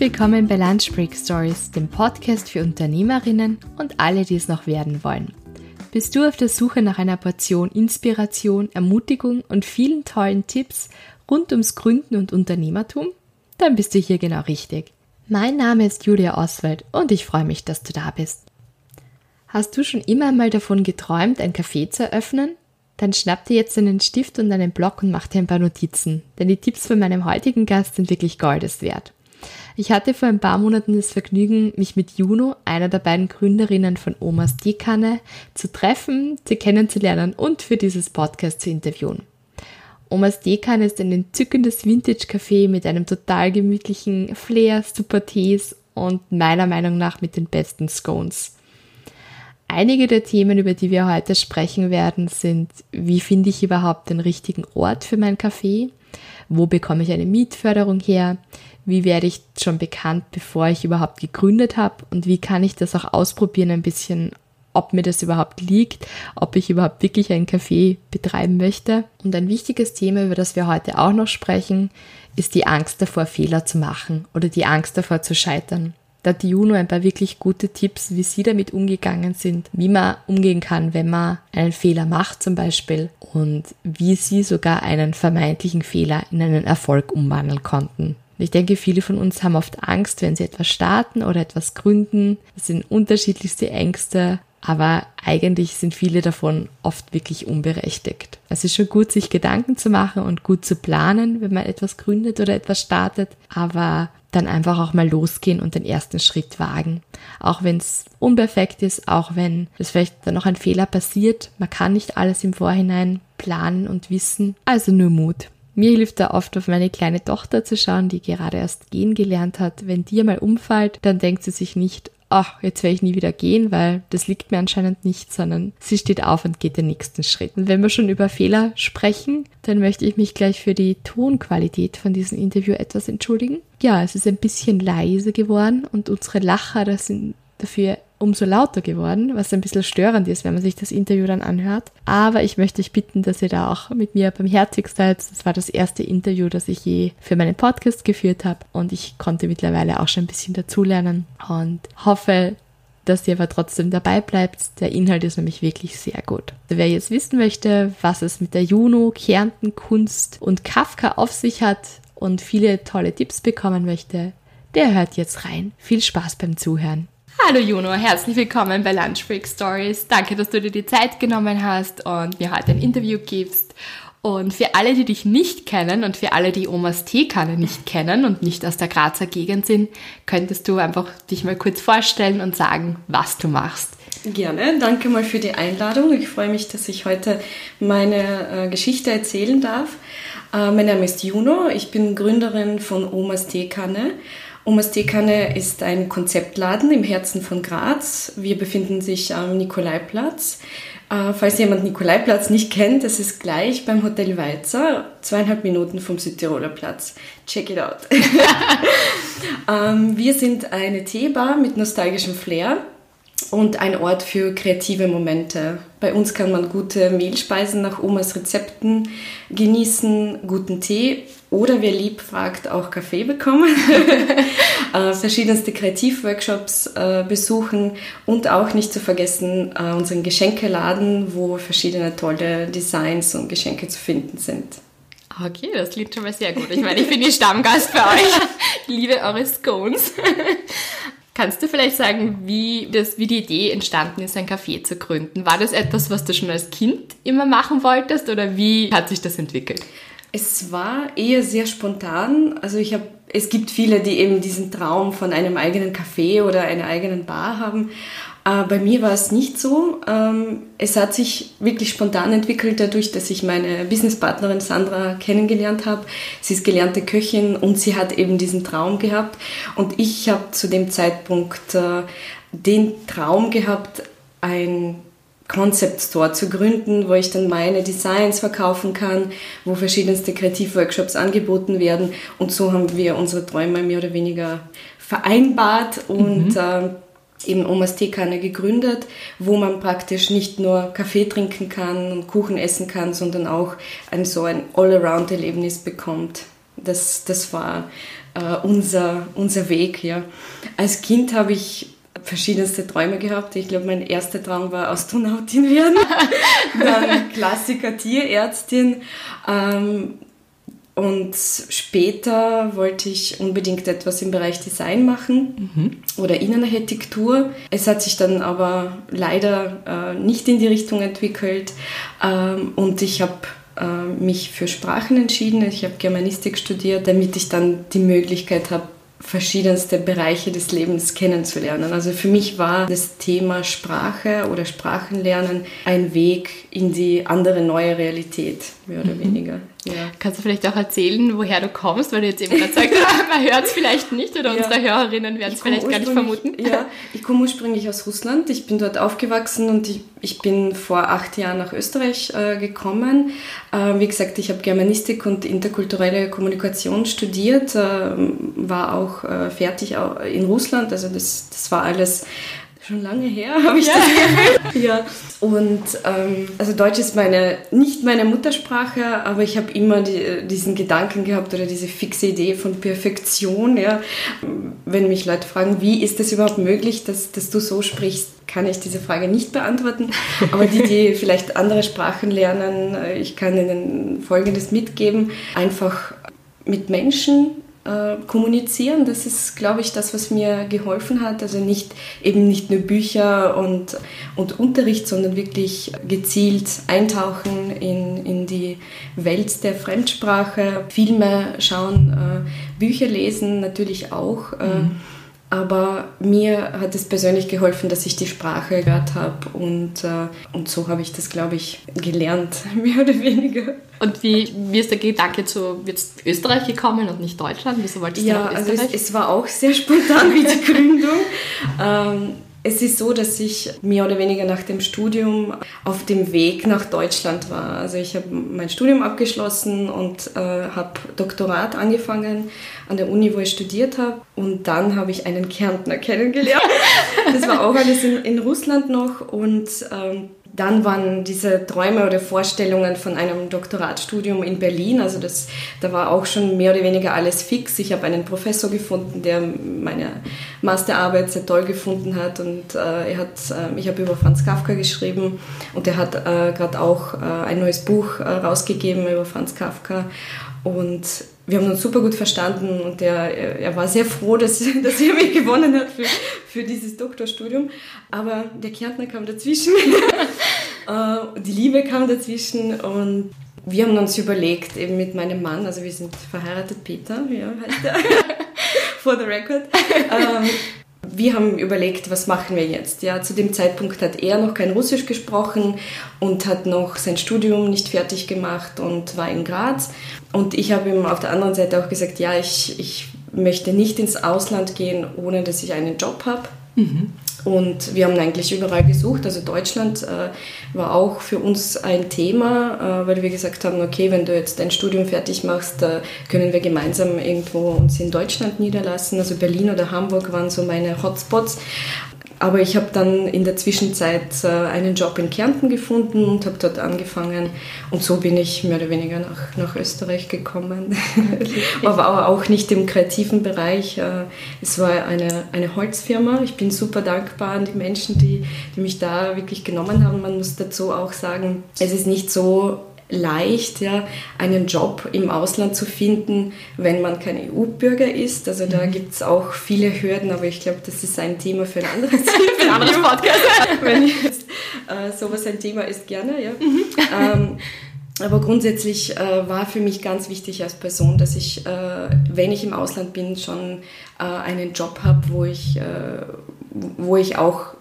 Willkommen bei Lunch Break Stories, dem Podcast für Unternehmerinnen und alle, die es noch werden wollen. Bist du auf der Suche nach einer Portion Inspiration, Ermutigung und vielen tollen Tipps rund ums Gründen und Unternehmertum? Dann bist du hier genau richtig. Mein Name ist Julia Oswald und ich freue mich, dass du da bist. Hast du schon immer mal davon geträumt, ein Café zu eröffnen? Dann schnapp dir jetzt einen Stift und einen Block und mach dir ein paar Notizen, denn die Tipps von meinem heutigen Gast sind wirklich Goldes wert. Ich hatte vor ein paar Monaten das Vergnügen, mich mit Juno, einer der beiden Gründerinnen von Omas Teekanne, zu treffen, sie kennenzulernen und für dieses Podcast zu interviewen. Omas Teekanne ist ein entzückendes Vintage-Café mit einem total gemütlichen Flair, super Tees und meiner Meinung nach mit den besten Scones. Einige der Themen, über die wir heute sprechen werden, sind, wie finde ich überhaupt den richtigen Ort für mein Café? Wo bekomme ich eine Mietförderung her? Wie werde ich schon bekannt, bevor ich überhaupt gegründet habe und wie kann ich das auch ausprobieren ein bisschen, ob mir das überhaupt liegt, ob ich überhaupt wirklich ein Café betreiben möchte. Und ein wichtiges Thema, über das wir heute auch noch sprechen, ist die Angst davor, Fehler zu machen oder die Angst davor zu scheitern. Da hat die Juno ein paar wirklich gute Tipps, wie sie damit umgegangen sind, wie man umgehen kann, wenn man einen Fehler macht zum Beispiel und wie sie sogar einen vermeintlichen Fehler in einen Erfolg umwandeln konnten. Und ich denke, viele von uns haben oft Angst, wenn sie etwas starten oder etwas gründen. Das sind unterschiedlichste Ängste, aber eigentlich sind viele davon oft wirklich unberechtigt. Es ist schon gut, sich Gedanken zu machen und gut zu planen, wenn man etwas gründet oder etwas startet, aber dann einfach auch mal losgehen und den ersten Schritt wagen. Auch wenn es unperfekt ist, auch wenn es vielleicht dann noch ein Fehler passiert, man kann nicht alles im Vorhinein planen und wissen, also nur Mut. Mir hilft da oft auf meine kleine Tochter zu schauen, die gerade erst gehen gelernt hat. Wenn die mal umfällt, dann denkt sie sich nicht, ach, jetzt werde ich nie wieder gehen, weil das liegt mir anscheinend nicht, sondern sie steht auf und geht den nächsten Schritt. Und wenn wir schon über Fehler sprechen, dann möchte ich mich gleich für die Tonqualität von diesem Interview etwas entschuldigen. Ja, es ist ein bisschen leise geworden und unsere Lacher, das sind dafür umso lauter geworden, was ein bisschen störend ist, wenn man sich das Interview dann anhört. Aber ich möchte euch bitten, dass ihr da auch mit mir beim Herzig seid. Das war das erste Interview, das ich je für meinen Podcast geführt habe und ich konnte mittlerweile auch schon ein bisschen dazulernen und hoffe, dass ihr aber trotzdem dabei bleibt. Der Inhalt ist nämlich wirklich sehr gut. Wer jetzt wissen möchte, was es mit der Juno, Kärnten, Kunst und Kafka auf sich hat und viele tolle Tipps bekommen möchte, der hört jetzt rein. Viel Spaß beim Zuhören. Hallo Juno, herzlich willkommen bei Lunch Break Stories. Danke, dass du dir die Zeit genommen hast und mir heute ein Interview gibst. Und für alle, die dich nicht kennen und für alle, die Omas Teekanne nicht kennen und nicht aus der Grazer Gegend sind, könntest du einfach dich mal kurz vorstellen und sagen, was du machst. Gerne, danke mal für die Einladung. Ich freue mich, dass ich heute meine äh, Geschichte erzählen darf. Äh, mein Name ist Juno, ich bin Gründerin von Omas Teekanne Omas Teekanne ist ein Konzeptladen im Herzen von Graz. Wir befinden sich am Nikolaiplatz. Äh, falls jemand Nikolaiplatz nicht kennt, das ist gleich beim Hotel Weizer, zweieinhalb Minuten vom Südtiroler Platz. Check it out. ähm, wir sind eine Teebar mit nostalgischem Flair und ein Ort für kreative Momente. Bei uns kann man gute Mehlspeisen nach Omas Rezepten genießen, guten Tee oder wer lieb fragt, auch Kaffee bekommen, äh, verschiedenste Kreativworkshops äh, besuchen und auch nicht zu vergessen äh, unseren Geschenkeladen, wo verschiedene tolle Designs und Geschenke zu finden sind. Okay, das klingt schon mal sehr gut. Ich meine, ich bin die Stammgast bei euch. Ich liebe eure Scones. Kannst du vielleicht sagen, wie, das, wie die Idee entstanden ist, ein Café zu gründen? War das etwas, was du schon als Kind immer machen wolltest oder wie hat sich das entwickelt? Es war eher sehr spontan. Also ich habe, es gibt viele, die eben diesen Traum von einem eigenen Café oder einer eigenen Bar haben. Äh, bei mir war es nicht so. Ähm, es hat sich wirklich spontan entwickelt, dadurch, dass ich meine Businesspartnerin Sandra kennengelernt habe. Sie ist gelernte Köchin und sie hat eben diesen Traum gehabt. Und ich habe zu dem Zeitpunkt äh, den Traum gehabt, ein Concept Store zu gründen, wo ich dann meine Designs verkaufen kann, wo verschiedenste Kreativworkshops angeboten werden. Und so haben wir unsere Träume mehr oder weniger vereinbart und mhm. äh, eben Omas Teekanne gegründet, wo man praktisch nicht nur Kaffee trinken kann und Kuchen essen kann, sondern auch ein so ein All-Around-Erlebnis bekommt. Das, das war äh, unser, unser Weg. Ja. Als Kind habe ich verschiedenste Träume gehabt. Ich glaube, mein erster Traum war Astronautin werden, dann Klassiker Tierärztin. Ähm, und später wollte ich unbedingt etwas im Bereich Design machen mhm. oder Innenarchitektur. Es hat sich dann aber leider äh, nicht in die Richtung entwickelt ähm, und ich habe äh, mich für Sprachen entschieden. Ich habe Germanistik studiert, damit ich dann die Möglichkeit habe, verschiedenste Bereiche des Lebens kennenzulernen. Also für mich war das Thema Sprache oder Sprachenlernen ein Weg in die andere neue Realität, mehr oder mhm. weniger. Ja. Kannst du vielleicht auch erzählen, woher du kommst, weil du jetzt eben gerade sagst, man hört es vielleicht nicht oder ja. unsere Hörerinnen werden es vielleicht gar nicht vermuten. Ja, ich komme ursprünglich aus Russland. Ich bin dort aufgewachsen und ich, ich bin vor acht Jahren nach Österreich äh, gekommen. Äh, wie gesagt, ich habe Germanistik und interkulturelle Kommunikation studiert, äh, war auch äh, fertig in Russland. Also das, das war alles schon lange her, habe ich ja. das Gefühl. ja. Und ähm, also Deutsch ist meine nicht meine Muttersprache, aber ich habe immer die, diesen Gedanken gehabt oder diese fixe Idee von Perfektion. Ja. Wenn mich Leute fragen, wie ist das überhaupt möglich, dass, dass du so sprichst, kann ich diese Frage nicht beantworten. Aber die, die vielleicht andere Sprachen lernen, äh, ich kann ihnen Folgendes mitgeben. Einfach mit Menschen äh, kommunizieren. Das ist, glaube ich, das, was mir geholfen hat. Also nicht eben nicht nur Bücher und, und Unterricht, sondern wirklich gezielt eintauchen in, in die Welt der Fremdsprache, Filme schauen, äh, Bücher lesen natürlich auch. Äh, mhm aber mir hat es persönlich geholfen, dass ich die Sprache gehört habe und, äh, und so habe ich das, glaube ich, gelernt, mehr oder weniger. Und wie, wie ist der Gedanke zu jetzt Österreich gekommen und nicht Deutschland? Wieso wolltest du ja, nach Österreich? Also es, es, war auch sehr spontan wie die Gründung. ähm, es ist so, dass ich mehr oder weniger nach dem Studium auf dem Weg nach Deutschland war. Also ich habe mein Studium abgeschlossen und äh, habe Doktorat angefangen an der Uni, wo ich studiert habe. Und dann habe ich einen Kärntner kennengelernt. Das war auch alles in, in Russland noch. Und ähm, dann waren diese Träume oder Vorstellungen von einem Doktoratstudium in Berlin, also das, da war auch schon mehr oder weniger alles fix. Ich habe einen Professor gefunden, der meine Masterarbeit sehr toll gefunden hat. Und äh, er hat, äh, ich habe über Franz Kafka geschrieben. Und er hat äh, gerade auch äh, ein neues Buch äh, rausgegeben über Franz Kafka. Und wir haben uns super gut verstanden. Und er, er war sehr froh, dass, dass er mich gewonnen hat für, für dieses Doktorstudium. Aber der Kärntner kam dazwischen, äh, die Liebe kam dazwischen und wir haben uns überlegt, eben mit meinem Mann, also wir sind verheiratet, Peter, ja, heißt er, for the record, ähm, wir haben überlegt, was machen wir jetzt? Ja, zu dem Zeitpunkt hat er noch kein Russisch gesprochen und hat noch sein Studium nicht fertig gemacht und war in Graz. Und ich habe ihm auf der anderen Seite auch gesagt, ja, ich, ich möchte nicht ins Ausland gehen, ohne dass ich einen Job habe. Mhm. Und wir haben eigentlich überall gesucht. Also Deutschland äh, war auch für uns ein Thema, äh, weil wir gesagt haben, okay, wenn du jetzt dein Studium fertig machst, äh, können wir gemeinsam irgendwo uns in Deutschland niederlassen. Also Berlin oder Hamburg waren so meine Hotspots. Aber ich habe dann in der Zwischenzeit äh, einen Job in Kärnten gefunden und habe dort angefangen. Und so bin ich mehr oder weniger nach, nach Österreich gekommen. aber auch nicht im kreativen Bereich. Äh, es war eine, eine Holzfirma. Ich bin super dankbar an die Menschen, die, die mich da wirklich genommen haben. Man muss dazu auch sagen, es ist nicht so leicht, ja, einen Job im Ausland zu finden, wenn man kein EU-Bürger ist. Also da mhm. gibt es auch viele Hürden, aber ich glaube, das ist ein Thema für ein anderes, für ein anderes Podcast. wenn jetzt äh, sowas ein Thema ist, gerne. Ja. Mhm. Ähm, aber grundsätzlich äh, war für mich ganz wichtig als Person, dass ich, äh, wenn ich im Ausland bin, schon äh, einen Job habe, wo ich, äh, wo ich auch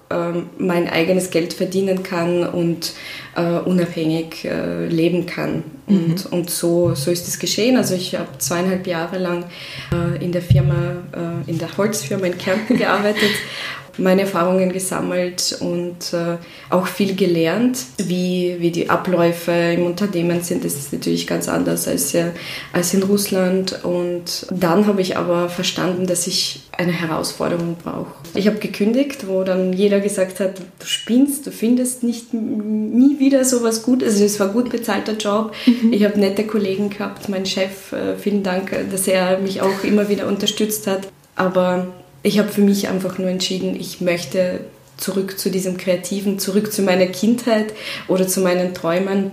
mein eigenes Geld verdienen kann und äh, unabhängig äh, leben kann. Mhm. Und, und so, so ist es geschehen. Also ich habe zweieinhalb Jahre lang äh, in der Firma, äh, in der Holzfirma in Kärnten gearbeitet meine Erfahrungen gesammelt und äh, auch viel gelernt, wie, wie die Abläufe im Unternehmen sind. Das ist natürlich ganz anders als, äh, als in Russland. Und dann habe ich aber verstanden, dass ich eine Herausforderung brauche. Ich habe gekündigt, wo dann jeder gesagt hat, du spinnst, du findest nicht nie wieder so was Gutes. Also es war ein gut bezahlter Job. Mhm. Mhm. Ich habe nette Kollegen gehabt, mein Chef, äh, vielen Dank, dass er mich auch immer wieder unterstützt hat. Aber ich habe für mich einfach nur entschieden, ich möchte zurück zu diesem Kreativen, zurück zu meiner Kindheit oder zu meinen Träumen.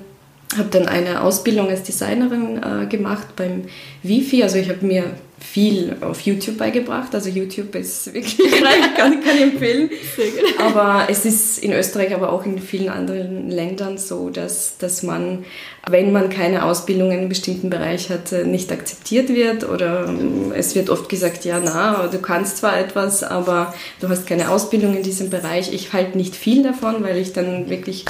Habe dann eine Ausbildung als Designerin äh, gemacht beim Wifi. Also ich habe mir viel auf YouTube beigebracht. Also YouTube ist wirklich, kann, kann ich empfehlen. Aber es ist in Österreich, aber auch in vielen anderen Ländern so, dass, dass man, wenn man keine Ausbildung in einem bestimmten Bereich hat, nicht akzeptiert wird. Oder ähm, es wird oft gesagt, ja, na, du kannst zwar etwas, aber du hast keine Ausbildung in diesem Bereich. Ich halte nicht viel davon, weil ich dann wirklich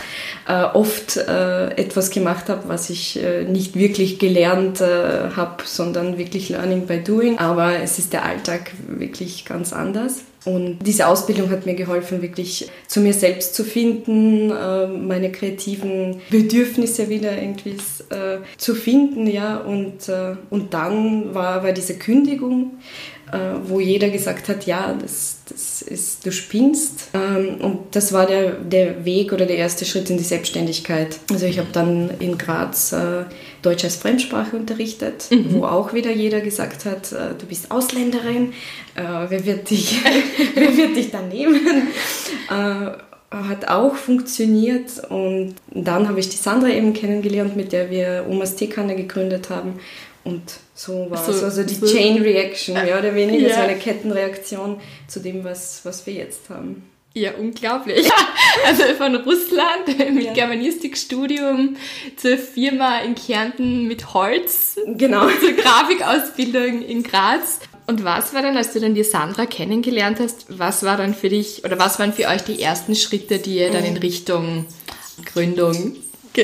äh, oft äh, etwas gemacht habe, was ich äh, nicht wirklich gelernt äh, habe, sondern wirklich Learning by Doing doing, aber es ist der Alltag wirklich ganz anders. Und diese Ausbildung hat mir geholfen, wirklich zu mir selbst zu finden, äh, meine kreativen Bedürfnisse wieder irgendwie äh, zu finden, ja. Und, äh, und dann war, war diese Kündigung, wo jeder gesagt hat, ja, das, das ist, du spinnst. Ähm, und das war der, der Weg oder der erste Schritt in die Selbstständigkeit. Also ich habe dann in Graz Deutsch als Fremdsprache unterrichtet, mhm. wo auch wieder jeder gesagt hat, äh, du bist Ausländerin, äh, wer, wird dich, wer wird dich da nehmen? Äh, hat auch funktioniert und dann habe ich die Sandra eben kennengelernt, mit der wir Omas Teekanne gegründet haben und so war so, es. Also die Chain Reaction, mehr oder weniger, ja. so eine Kettenreaktion zu dem, was, was wir jetzt haben. Ja, unglaublich. Also von Russland mit ja. Germanistikstudium zur Firma in Kärnten mit Holz. Genau. Zur Grafikausbildung in Graz. Und was war dann, als du dann die Sandra kennengelernt hast, was war dann für dich oder was waren für euch die ersten Schritte, die ihr dann in Richtung Gründung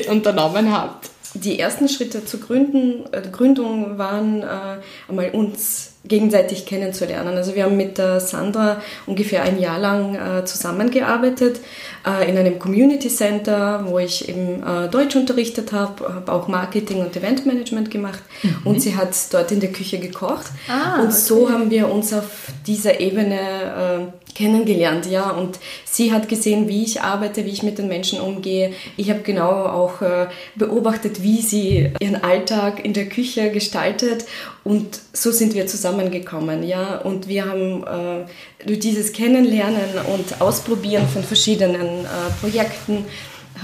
unternommen habt? Die ersten Schritte zur Gründen, äh, Gründung waren äh, einmal uns gegenseitig kennenzulernen. Also wir haben mit der Sandra ungefähr ein Jahr lang äh, zusammengearbeitet äh, in einem Community Center, wo ich eben äh, Deutsch unterrichtet habe, habe auch Marketing und Eventmanagement gemacht mhm. und sie hat dort in der Küche gekocht. Ah, und okay. so haben wir uns auf dieser Ebene äh, kennengelernt, ja. Und sie hat gesehen, wie ich arbeite, wie ich mit den Menschen umgehe. Ich habe genau auch äh, beobachtet, wie sie ihren Alltag in der Küche gestaltet und so sind wir zusammengekommen, ja. Und wir haben äh, durch dieses Kennenlernen und Ausprobieren von verschiedenen äh, Projekten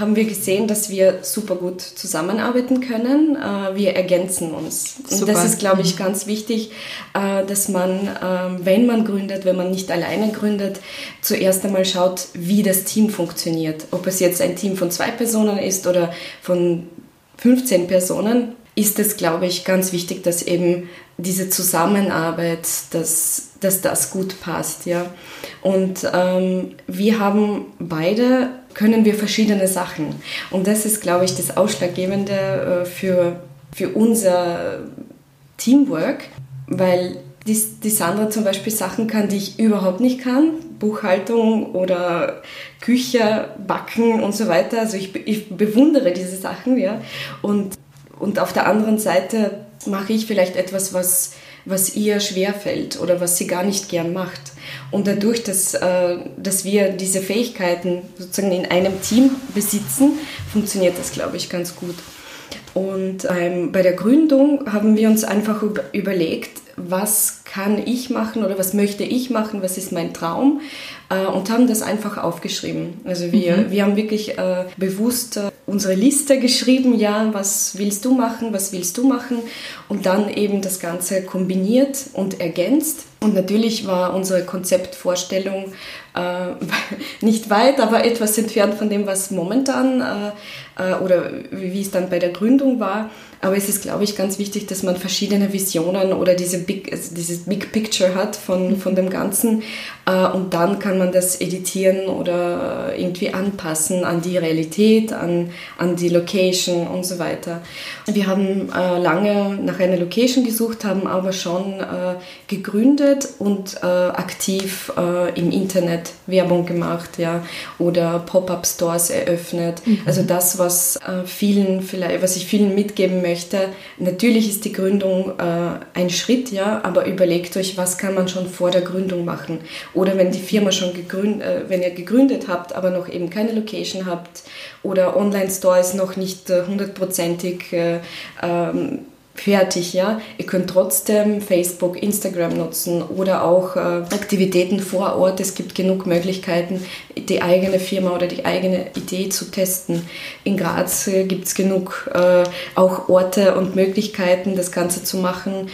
haben wir gesehen, dass wir super gut zusammenarbeiten können. Äh, wir ergänzen uns. Super. Und das ist, glaube ich, mhm. ganz wichtig, äh, dass man, ähm, wenn man gründet, wenn man nicht alleine gründet, zuerst einmal schaut, wie das Team funktioniert. Ob es jetzt ein Team von zwei Personen ist oder von 15 Personen ist es, glaube ich, ganz wichtig, dass eben diese Zusammenarbeit, dass, dass das gut passt. Ja? Und ähm, wir haben beide, können wir verschiedene Sachen. Und das ist, glaube ich, das Ausschlaggebende äh, für, für unser Teamwork, weil die, die Sandra zum Beispiel Sachen kann, die ich überhaupt nicht kann. Buchhaltung oder Küche, Backen und so weiter. Also ich, ich bewundere diese Sachen, ja. Und und auf der anderen Seite mache ich vielleicht etwas, was, was ihr schwerfällt oder was sie gar nicht gern macht. Und dadurch, dass, äh, dass wir diese Fähigkeiten sozusagen in einem Team besitzen, funktioniert das, glaube ich, ganz gut. Und ähm, bei der Gründung haben wir uns einfach überlegt, was kann ich machen oder was möchte ich machen, was ist mein Traum äh, und haben das einfach aufgeschrieben. Also wir, mhm. wir haben wirklich äh, bewusst äh, unsere Liste geschrieben, ja, was willst du machen, was willst du machen und dann eben das Ganze kombiniert und ergänzt. Und natürlich war unsere Konzeptvorstellung äh, nicht weit, aber etwas entfernt von dem, was momentan äh, äh, oder wie es dann bei der Gründung war. Aber es ist, glaube ich, ganz wichtig, dass man verschiedene Visionen oder diese Big, also dieses Big Picture hat von, von dem Ganzen. Äh, und dann kann man das editieren oder irgendwie anpassen an die Realität, an, an die Location und so weiter. Wir haben äh, lange nach einer Location gesucht, haben aber schon äh, gegründet und aktiv im Internet Internetwerbung gemacht, ja, oder Pop-up-Stores eröffnet. Mhm. Also das, was äh, vielen vielleicht, was ich vielen mitgeben möchte. Natürlich ist die Gründung äh, ein Schritt, ja, aber überlegt euch, was kann man schon vor der Gründung machen. Oder wenn die Firma schon gegründet, äh, wenn ihr gegründet habt, aber noch eben keine Location habt oder Online-Store ist noch nicht äh, hundertprozentig äh, ähm, fertig, ja. Ihr könnt trotzdem Facebook, Instagram nutzen oder auch äh, Aktivitäten vor Ort. Es gibt genug Möglichkeiten, die eigene Firma oder die eigene Idee zu testen. In Graz äh, gibt es genug äh, auch Orte und Möglichkeiten, das Ganze zu machen.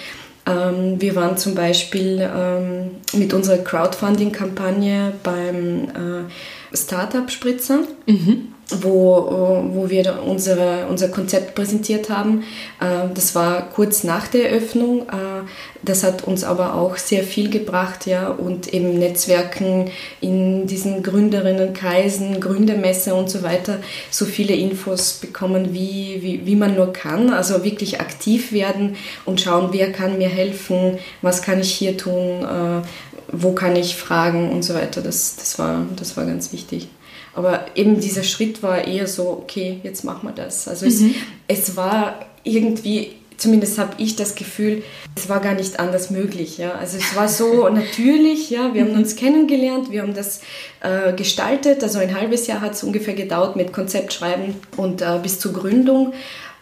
Ähm, wir waren zum Beispiel ähm, mit unserer Crowdfunding-Kampagne beim äh, Startup-Spritzer. Mhm wo, wo wir unsere, unser Konzept präsentiert haben. Äh, das war kurz nach der Eröffnung. Äh, das hat uns aber auch sehr viel gebracht, ja, und eben Netzwerken in diesen Gründerinnenkreisen, Gründermesse und so weiter, so viele Infos bekommen, wie, wie, wie man nur kann. Also wirklich aktiv werden und schauen, wer kann mir helfen, was kann ich hier tun, äh, wo kann ich fragen und so weiter. Das, das, war, das war ganz wichtig. Aber eben dieser Schritt war eher so, okay, jetzt machen wir das. Also mhm. es, es war irgendwie, zumindest habe ich das Gefühl, es war gar nicht anders möglich. Ja? Also es war so natürlich, ja, wir haben mhm. uns kennengelernt, wir haben das äh, gestaltet. Also ein halbes Jahr hat es ungefähr gedauert mit Konzeptschreiben und äh, bis zur Gründung.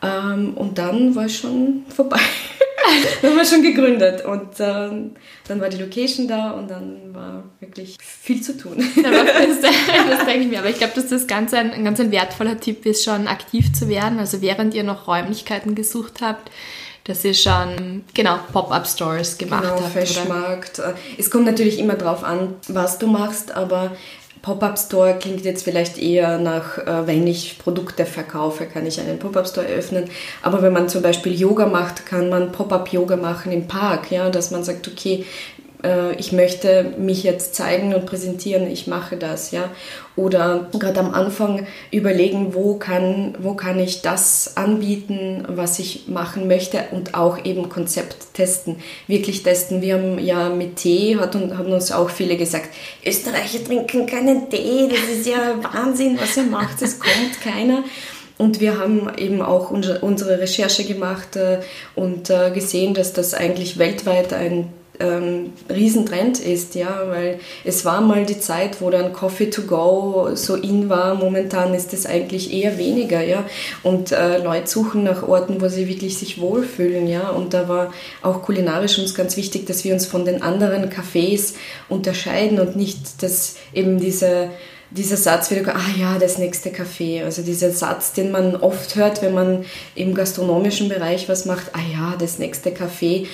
Ähm, und dann war es schon vorbei. dann haben wir schon gegründet und ähm, dann war die Location da und dann war wirklich viel zu tun. das, das denke ich mir. Aber ich glaube, dass das ganz ein, ein ganz ein wertvoller Tipp ist, schon aktiv zu werden. Also während ihr noch Räumlichkeiten gesucht habt, dass ihr schon genau Pop-up-Stores gemacht genau, habt. Fashmarkt. Oder? Es kommt natürlich immer drauf an, was du machst, aber Pop-up-Store klingt jetzt vielleicht eher nach, äh, wenn ich Produkte verkaufe, kann ich einen Pop-up-Store eröffnen. Aber wenn man zum Beispiel Yoga macht, kann man Pop-up-Yoga machen im Park, ja, dass man sagt, okay, äh, ich möchte mich jetzt zeigen und präsentieren, ich mache das, ja. Oder gerade am Anfang überlegen, wo kann, wo kann ich das anbieten, was ich machen möchte und auch eben Konzept testen, wirklich testen. Wir haben ja mit Tee, hat, haben uns auch viele gesagt, Österreicher trinken keinen Tee, das ist ja Wahnsinn, was ihr macht, es kommt keiner. Und wir haben eben auch unsere Recherche gemacht äh, und äh, gesehen, dass das eigentlich weltweit ein ähm, Riesentrend ist, ja, weil es war mal die Zeit, wo dann Coffee to go so in war. Momentan ist es eigentlich eher weniger, ja. Und äh, Leute suchen nach Orten, wo sie wirklich sich wohlfühlen, ja. Und da war auch kulinarisch uns ganz wichtig, dass wir uns von den anderen Cafés unterscheiden und nicht, dass eben diese dieser Satz wieder, ah ja, das nächste Café. Also dieser Satz, den man oft hört, wenn man im gastronomischen Bereich was macht, ah ja, das nächste Café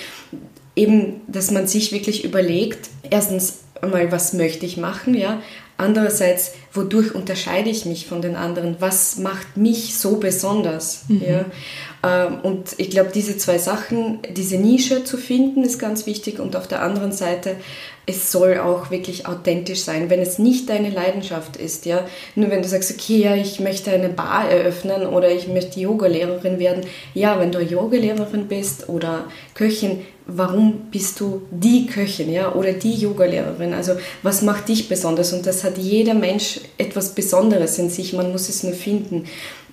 eben, dass man sich wirklich überlegt, erstens einmal, was möchte ich machen, ja, andererseits, wodurch unterscheide ich mich von den anderen, was macht mich so besonders, mhm. ja, ähm, und ich glaube, diese zwei Sachen, diese Nische zu finden, ist ganz wichtig. Und auf der anderen Seite, es soll auch wirklich authentisch sein, wenn es nicht deine Leidenschaft ist, ja. Nur wenn du sagst, okay, ja, ich möchte eine Bar eröffnen oder ich möchte Yogalehrerin werden, ja, wenn du Yogalehrerin bist oder Köchin, warum bist du die Köchin, ja, oder die Yogalehrerin? Also, was macht dich besonders? Und das hat jeder Mensch etwas Besonderes in sich, man muss es nur finden.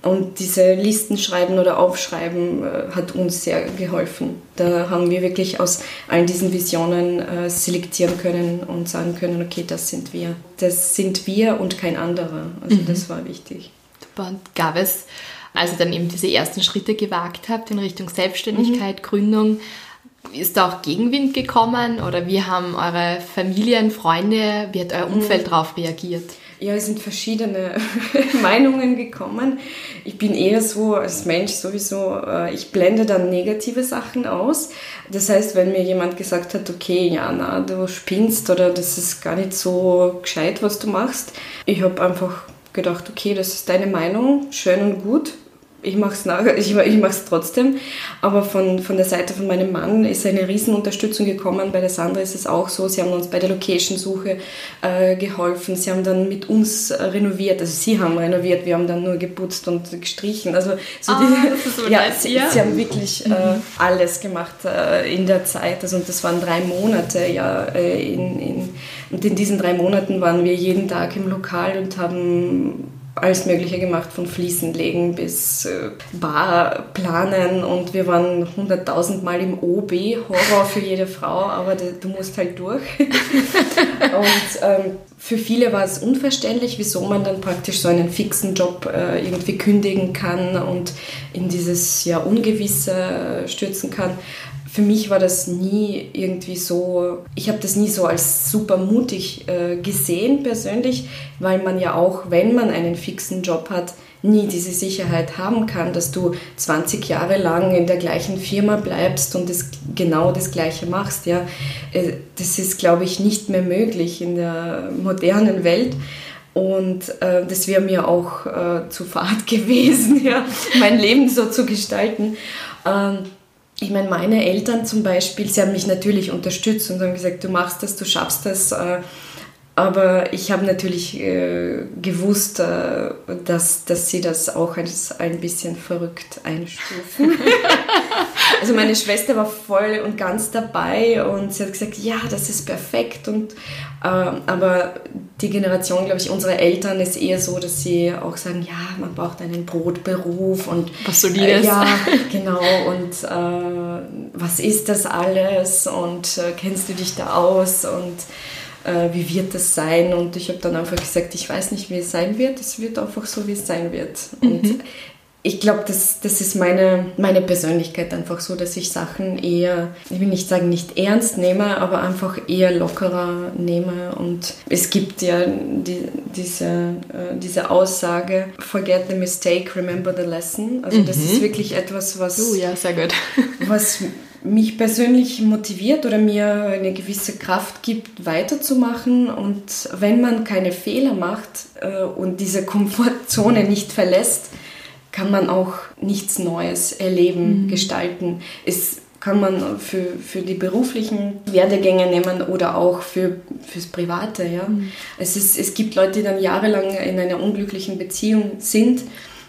Und diese Listen schreiben oder aufschreiben äh, hat uns sehr geholfen. Da haben wir wirklich aus all diesen Visionen äh, selektieren können und sagen können, okay, das sind wir. Das sind wir und kein anderer. Also mhm. das war wichtig. Super. Und gab es, als ihr dann eben diese ersten Schritte gewagt habt in Richtung Selbstständigkeit, mhm. Gründung, ist da auch Gegenwind gekommen oder wie haben eure Familien, Freunde, wie hat euer Umfeld mhm. darauf reagiert? Ja, es sind verschiedene Meinungen gekommen. Ich bin eher so als Mensch sowieso, äh, ich blende dann negative Sachen aus. Das heißt, wenn mir jemand gesagt hat, okay, Jana, du spinnst oder das ist gar nicht so gescheit, was du machst, ich habe einfach gedacht, okay, das ist deine Meinung, schön und gut, ich mache es ich, ich mach's trotzdem. Aber von, von der Seite von meinem Mann ist eine Riesenunterstützung gekommen. Bei der Sandra ist es auch so. Sie haben uns bei der Location-Suche äh, geholfen. Sie haben dann mit uns renoviert. Also sie haben renoviert, wir haben dann nur geputzt und gestrichen. Also so ah, die, ja, sie, ja, sie, haben wirklich äh, alles gemacht äh, in der Zeit. Also und das waren drei Monate. Ja, äh, in, in, und in diesen drei Monaten waren wir jeden Tag im Lokal und haben alles Mögliche gemacht, von Fliesen legen bis äh, Bar planen und wir waren hunderttausend Mal im OB, Horror für jede Frau, aber du musst halt durch. und ähm, für viele war es unverständlich, wieso man dann praktisch so einen fixen Job äh, irgendwie kündigen kann und in dieses ja Ungewisse stürzen kann für mich war das nie irgendwie so, ich habe das nie so als super mutig äh, gesehen persönlich, weil man ja auch, wenn man einen fixen Job hat, nie diese Sicherheit haben kann, dass du 20 Jahre lang in der gleichen Firma bleibst und das, genau das Gleiche machst. Ja. Äh, das ist, glaube ich, nicht mehr möglich in der modernen Welt. Und äh, das wäre mir auch äh, zu fad gewesen, ja, mein Leben so zu gestalten. Ähm, ich meine, meine Eltern zum Beispiel, sie haben mich natürlich unterstützt und haben gesagt, du machst das, du schaffst das. Äh, aber ich habe natürlich äh, gewusst, äh, dass, dass sie das auch als ein bisschen verrückt einstufen. also meine Schwester war voll und ganz dabei und sie hat gesagt, ja, das ist perfekt. Und, aber die Generation, glaube ich, unserer Eltern ist eher so, dass sie auch sagen, ja, man braucht einen Brotberuf und was solides. Äh, ja, genau. Und äh, was ist das alles? Und äh, kennst du dich da aus? Und äh, wie wird das sein? Und ich habe dann einfach gesagt, ich weiß nicht, wie es sein wird. Es wird einfach so, wie es sein wird. Mhm. Ich glaube, das, das ist meine, meine Persönlichkeit einfach so, dass ich Sachen eher, ich will nicht sagen nicht ernst nehme, aber einfach eher lockerer nehme. Und es gibt ja die, diese, äh, diese Aussage, forget the mistake, remember the lesson. Also mhm. das ist wirklich etwas, was, oh, ja, sehr gut. was mich persönlich motiviert oder mir eine gewisse Kraft gibt, weiterzumachen. Und wenn man keine Fehler macht äh, und diese Komfortzone nicht verlässt, kann man auch nichts Neues erleben, mhm. gestalten. Es kann man für, für die beruflichen Werdegänge nehmen oder auch für, fürs Private. Ja? Mhm. Es, ist, es gibt Leute, die dann jahrelang in einer unglücklichen Beziehung sind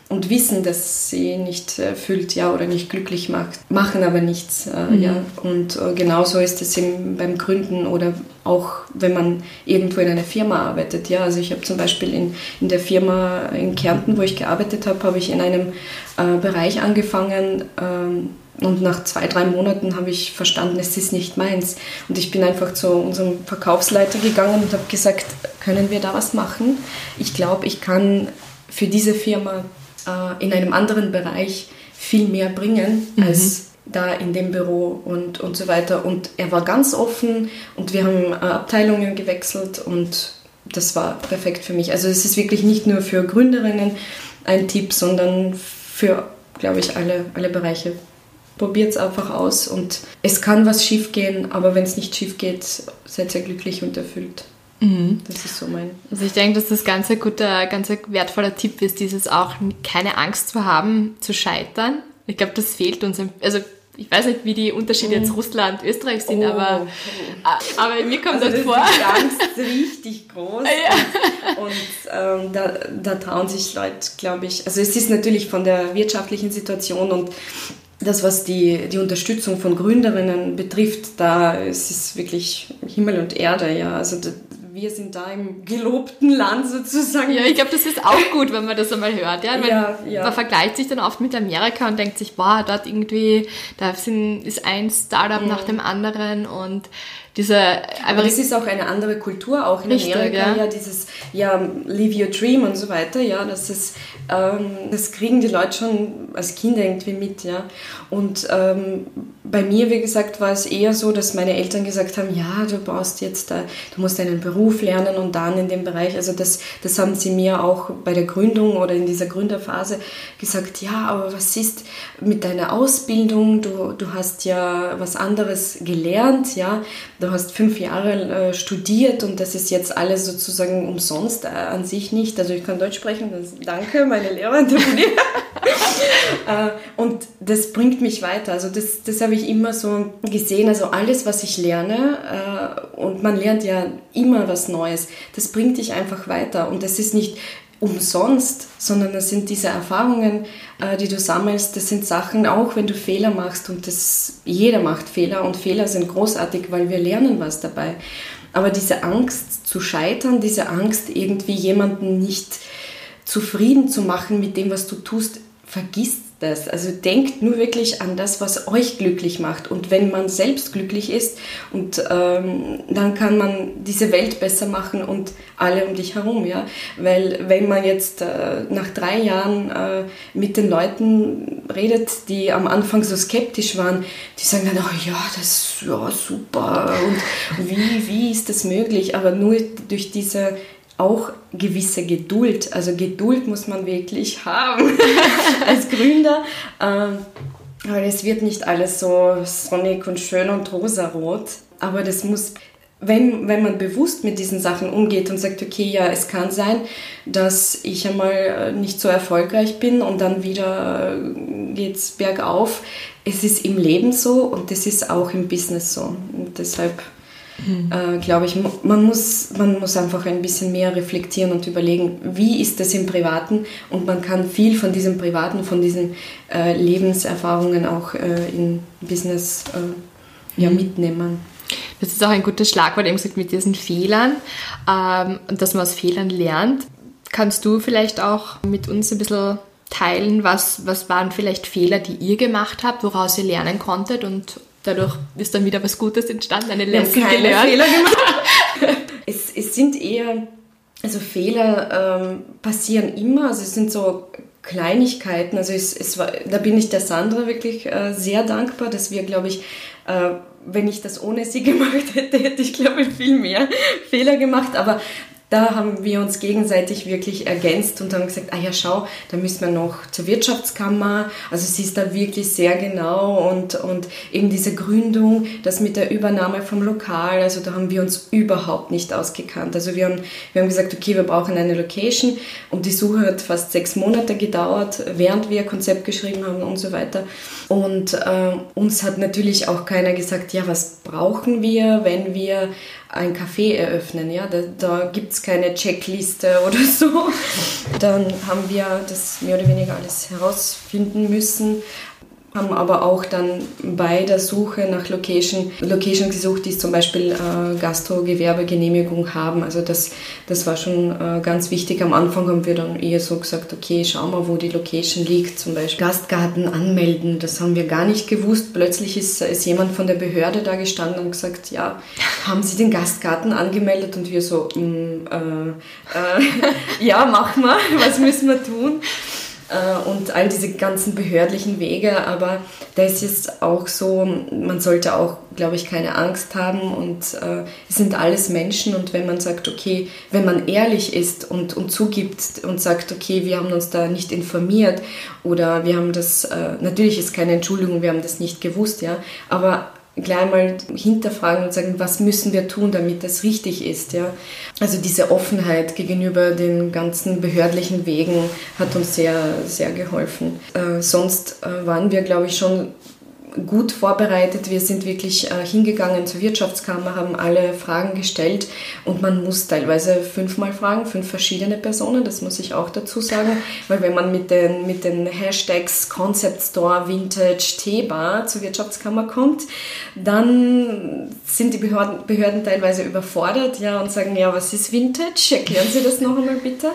und wissen, dass sie nicht erfüllt ja, oder nicht glücklich macht, machen aber nichts. Äh, mhm. ja. Und äh, genauso ist es eben beim Gründen oder auch wenn man irgendwo in einer Firma arbeitet. Ja. Also ich habe zum Beispiel in, in der Firma in Kärnten, wo ich gearbeitet habe, habe ich in einem äh, Bereich angefangen, ähm, und nach zwei, drei Monaten habe ich verstanden, es ist nicht meins. Und ich bin einfach zu unserem Verkaufsleiter gegangen und habe gesagt, können wir da was machen? Ich glaube, ich kann für diese Firma äh, in einem anderen Bereich viel mehr bringen mhm. als da in dem Büro und, und so weiter. Und er war ganz offen und wir haben äh, Abteilungen gewechselt und das war perfekt für mich. Also es ist wirklich nicht nur für Gründerinnen ein Tipp, sondern für, glaube ich, alle, alle Bereiche. Probiert es einfach aus und es kann was schief gehen, aber wenn es nicht schief geht, seid ihr glücklich und erfüllt. Mhm. Das ist so mein. Also ich denke, dass das ganz ein guter, ganz ein wertvoller Tipp ist, dieses auch keine Angst zu haben, zu scheitern. Ich glaube, das fehlt uns. Also ich weiß nicht, wie die Unterschiede jetzt mhm. Russland, Österreich sind, oh. aber, aber mir kommt also das vor. Die Angst richtig groß. Ja. Und, und ähm, da, da trauen sich Leute, glaube ich. Also es ist natürlich von der wirtschaftlichen Situation und das, was die, die Unterstützung von Gründerinnen betrifft, da ist es wirklich Himmel und Erde. Ja. Also wir sind da im gelobten Land sozusagen. Ja, ich glaube, das ist auch gut, wenn man das einmal hört. Ja? ja, ja. Man vergleicht sich dann oft mit Amerika und denkt sich, wow, dort irgendwie, da sind, ist ein Startup mhm. nach dem anderen und diese aber es ist auch eine andere Kultur auch in richtig, Amerika ja. ja. dieses ja live your dream und so weiter ja das ist ähm, das kriegen die Leute schon als Kinder irgendwie mit ja und ähm, bei mir wie gesagt war es eher so dass meine Eltern gesagt haben ja du brauchst jetzt da du musst einen Beruf lernen und dann in dem Bereich. Also das, das haben sie mir auch bei der Gründung oder in dieser Gründerphase gesagt, ja, aber was ist mit deiner Ausbildung? Du, du hast ja was anderes gelernt, ja, du hast fünf Jahre äh, studiert und das ist jetzt alles sozusagen umsonst äh, an sich nicht. Also ich kann Deutsch sprechen, das, danke, meine Lehrer an der Uni. äh, und das bringt mich weiter. Also das, das habe ich immer so gesehen. Also alles, was ich lerne, äh, und man lernt ja immer was Neues, das bringt dich einfach weiter. Und das ist nicht umsonst, sondern das sind diese Erfahrungen, äh, die du sammelst. Das sind Sachen, auch wenn du Fehler machst. Und das, jeder macht Fehler und Fehler sind großartig, weil wir lernen was dabei. Aber diese Angst zu scheitern, diese Angst irgendwie jemanden nicht zufrieden zu machen mit dem, was du tust, vergisst das. Also denkt nur wirklich an das, was euch glücklich macht. Und wenn man selbst glücklich ist, und ähm, dann kann man diese Welt besser machen und alle um dich herum, ja. Weil wenn man jetzt äh, nach drei Jahren äh, mit den Leuten redet, die am Anfang so skeptisch waren, die sagen dann, oh ja, das ist ja super und wie, wie ist das möglich? Aber nur durch diese auch gewisse Geduld. Also Geduld muss man wirklich haben als Gründer. Ähm, weil es wird nicht alles so sonnig und schön und rosarot. Aber das muss, wenn, wenn man bewusst mit diesen Sachen umgeht und sagt, okay, ja, es kann sein, dass ich einmal äh, nicht so erfolgreich bin und dann wieder äh, geht es bergauf. Es ist im Leben so und das ist auch im Business so. Und deshalb mhm. äh, glaube ich, man muss, man muss einfach ein bisschen mehr reflektieren und überlegen, wie ist das im Privaten und man kann viel von diesem Privaten, von diesen äh, Lebenserfahrungen auch äh, in Business äh, ja, mhm. mitnehmen. Das ist auch ein gutes Schlagwort, eben gesagt, mit diesen Fehlern ähm, und dass man aus Fehlern lernt. Kannst du vielleicht auch mit uns ein bisschen teilen, was, was waren vielleicht Fehler, die ihr gemacht habt, woraus ihr lernen konntet und dadurch ist dann wieder was Gutes entstanden, eine Lesson gelernt. Fehler gemacht. es, es sind eher, also Fehler ähm, passieren immer, also es sind so Kleinigkeiten. Also es, es war, da bin ich der Sandra wirklich äh, sehr dankbar, dass wir, glaube ich, äh, wenn ich das ohne sie gemacht hätte, hätte ich, glaube ich, viel mehr Fehler gemacht. Aber da haben wir uns gegenseitig wirklich ergänzt und haben gesagt, ah ja, schau, da müssen wir noch zur Wirtschaftskammer. Also sie ist da wirklich sehr genau und, und eben diese Gründung, das mit der Übernahme vom Lokal, also da haben wir uns überhaupt nicht ausgekannt. Also wir haben, wir haben gesagt, okay, wir brauchen eine Location und die Suche hat fast sechs Monate gedauert, während wir Konzept geschrieben haben und so weiter. Und äh, uns hat natürlich auch keiner gesagt, ja, was brauchen wir, wenn wir ein Café eröffnen. Ja? Da, da gibt es keine Checkliste oder so. Dann haben wir das mehr oder weniger alles herausfinden müssen haben aber auch dann bei der Suche nach Location, Location gesucht, die zum Beispiel äh, Gastro-Gewerbegenehmigung haben. Also das, das war schon äh, ganz wichtig. Am Anfang haben wir dann eher so gesagt, okay, schau mal, wo die Location liegt. Zum Beispiel Gastgarten anmelden, das haben wir gar nicht gewusst. Plötzlich ist, ist jemand von der Behörde da gestanden und gesagt, ja, haben Sie den Gastgarten angemeldet? Und wir so, mm, äh, äh ja, mach mal, was müssen wir tun? Äh, und all diese ganzen behördlichen Wege, aber da ist auch so, man sollte auch, glaube ich, keine Angst haben und äh, es sind alles Menschen und wenn man sagt, okay, wenn man ehrlich ist und, und zugibt und sagt, okay, wir haben uns da nicht informiert oder wir haben das, äh, natürlich ist keine Entschuldigung, wir haben das nicht gewusst, ja, aber gleich mal hinterfragen und sagen, was müssen wir tun, damit das richtig ist. Ja? Also diese Offenheit gegenüber den ganzen behördlichen Wegen hat uns sehr, sehr geholfen. Äh, sonst äh, waren wir, glaube ich, schon gut vorbereitet. Wir sind wirklich äh, hingegangen zur Wirtschaftskammer, haben alle Fragen gestellt und man muss teilweise fünfmal fragen, fünf verschiedene Personen, das muss ich auch dazu sagen, weil wenn man mit den, mit den Hashtags Concept Store, Vintage, T-Bar zur Wirtschaftskammer kommt, dann sind die Behörden, Behörden teilweise überfordert ja, und sagen, ja, was ist Vintage? Erklären Sie das noch einmal bitte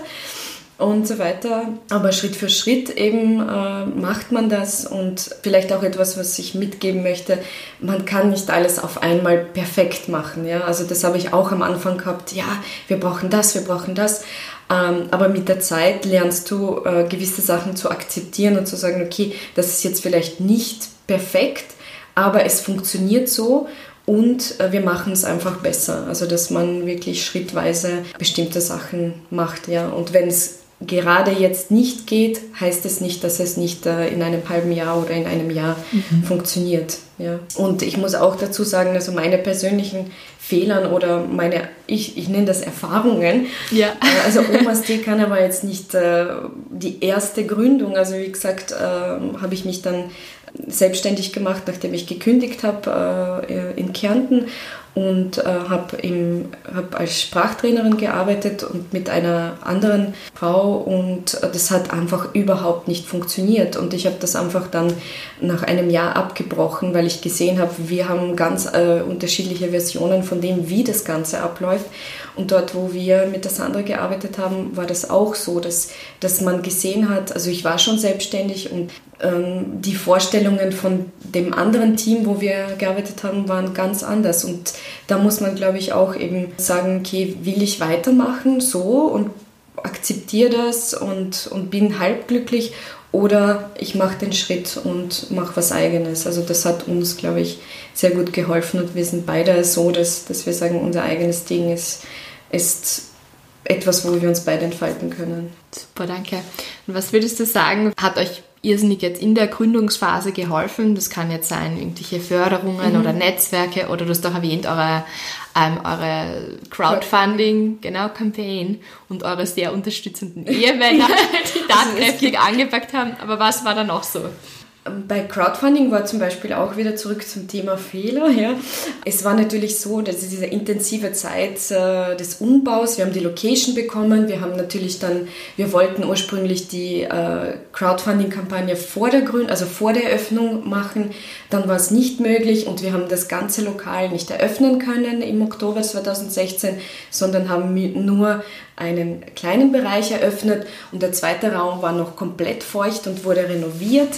und so weiter. Aber Schritt für Schritt eben äh, macht man das und vielleicht auch etwas, was ich mitgeben möchte, man kann nicht alles auf einmal perfekt machen. Ja? Also das habe ich auch am Anfang gehabt, ja, wir brauchen das, wir brauchen das. Ähm, aber mit der Zeit lernst du äh, gewisse Sachen zu akzeptieren und zu sagen, okay, das ist jetzt vielleicht nicht perfekt, aber es funktioniert so und äh, wir machen es einfach besser. Also dass man wirklich schrittweise bestimmte Sachen macht. Ja. Und wenn es gerade jetzt nicht geht, heißt es nicht, dass es nicht äh, in einem halben Jahr oder in einem Jahr mhm. funktioniert. Ja. Und ich muss auch dazu sagen, also meine persönlichen Fehlern oder meine, ich, ich nenne das Erfahrungen. Ja. Äh, also Omas Teekanne war jetzt nicht äh, die erste Gründung. Also wie gesagt, äh, habe ich mich dann selbstständig gemacht, nachdem ich gekündigt habe äh, in Kärnten und äh, habe hab als Sprachtrainerin gearbeitet und mit einer anderen Frau und äh, das hat einfach überhaupt nicht funktioniert. Und ich habe das einfach dann nach einem Jahr abgebrochen, weil ich gesehen habe, wir haben ganz äh, unterschiedliche Versionen von dem, wie das Ganze abläuft und dort, wo wir mit der Sandra gearbeitet haben, war das auch so, dass, dass man gesehen hat, also ich war schon selbstständig und ähm, die Vorstellungen von dem anderen Team, wo wir gearbeitet haben, waren ganz anders. Und da muss man, glaube ich, auch eben sagen, okay, will ich weitermachen so und akzeptiere das und, und bin halbglücklich oder ich mache den Schritt und mache was eigenes. Also das hat uns, glaube ich, sehr gut geholfen und wir sind beide so, dass, dass wir sagen, unser eigenes Ding ist, ist etwas, wo wir uns beide entfalten können. Super, danke. Und was würdest du sagen, hat euch irrsinnig jetzt in der Gründungsphase geholfen? Das kann jetzt sein, irgendwelche Förderungen mhm. oder Netzwerke oder du hast auch erwähnt, eure, ähm, eure Crowdfunding, genau, Campaign und eure sehr unterstützenden Ehemänner, die tatkräftig also angepackt haben. Aber was war da noch so? Bei Crowdfunding war zum Beispiel auch wieder zurück zum Thema Fehler. Ja. Es war natürlich so, dass diese intensive Zeit äh, des Umbaus, wir haben die Location bekommen, wir haben natürlich dann, wir wollten ursprünglich die äh, Crowdfunding-Kampagne vor der Grün, also vor der Eröffnung machen, dann war es nicht möglich und wir haben das ganze Lokal nicht eröffnen können im Oktober 2016, sondern haben nur einen kleinen Bereich eröffnet und der zweite Raum war noch komplett feucht und wurde renoviert.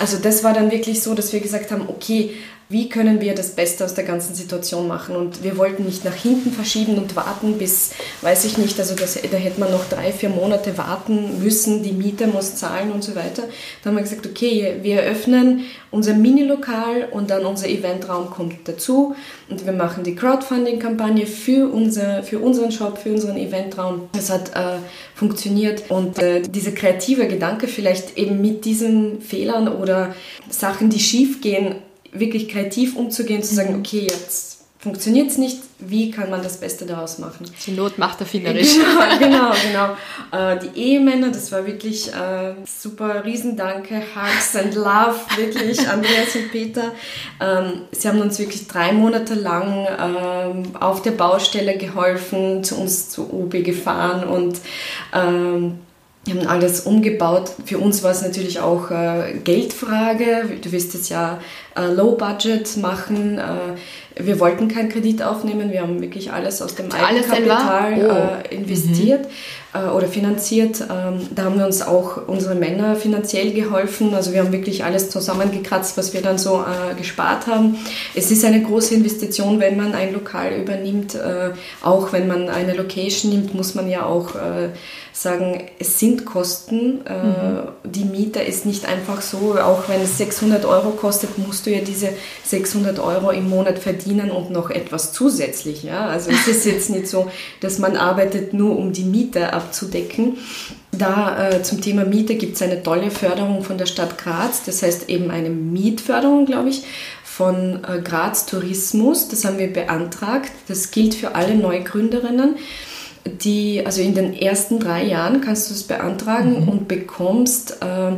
Also das war dann wirklich so, dass wir gesagt haben, okay, wie können wir das Beste aus der ganzen Situation machen. Und wir wollten nicht nach hinten verschieben und warten bis, weiß ich nicht, also das, da hätte man noch drei, vier Monate warten müssen, die Miete muss zahlen und so weiter. Da haben wir gesagt, okay, wir öffnen unser Minilokal und dann unser Eventraum kommt dazu und wir machen die Crowdfunding-Kampagne für, unser, für unseren Shop, für unseren Eventraum. Das hat äh, funktioniert und äh, dieser kreative Gedanke vielleicht eben mit diesen Fehlern oder Sachen, die schief gehen, wirklich kreativ umzugehen, zu sagen, mhm. okay, jetzt funktioniert es nicht, wie kann man das Beste daraus machen? Die Not macht erfinderisch. Genau, genau. genau. Äh, die Ehemänner, das war wirklich äh, super, Riesendanke, Hugs and Love, wirklich, Andreas und Peter. Ähm, sie haben uns wirklich drei Monate lang ähm, auf der Baustelle geholfen, zu uns zu OB gefahren und ähm, wir haben alles umgebaut. Für uns war es natürlich auch äh, Geldfrage. Du wirst es ja äh, Low Budget machen. Äh, wir wollten keinen Kredit aufnehmen. Wir haben wirklich alles aus dem Eigenkapital oh. Äh, investiert. Mhm oder finanziert. Ähm, da haben wir uns auch unsere Männer finanziell geholfen. Also wir haben wirklich alles zusammengekratzt, was wir dann so äh, gespart haben. Es ist eine große Investition, wenn man ein Lokal übernimmt. Auch wenn man eine Location nimmt, muss man ja auch sagen, es sind Kosten. Mhm. Die Miete ist nicht einfach so, auch wenn es 600 Euro kostet, musst du ja diese 600 Euro im Monat verdienen und noch etwas zusätzlich. Ja? Also es ist jetzt nicht so, dass man arbeitet nur um die Miete abzudecken. Da äh, zum Thema Miete gibt es eine tolle Förderung von der Stadt Graz, das heißt eben eine Mietförderung, glaube ich, von äh, Graz Tourismus. Das haben wir beantragt. Das gilt für alle Neugründerinnen. Die, also in den ersten drei Jahren kannst du es beantragen mhm. und bekommst äh,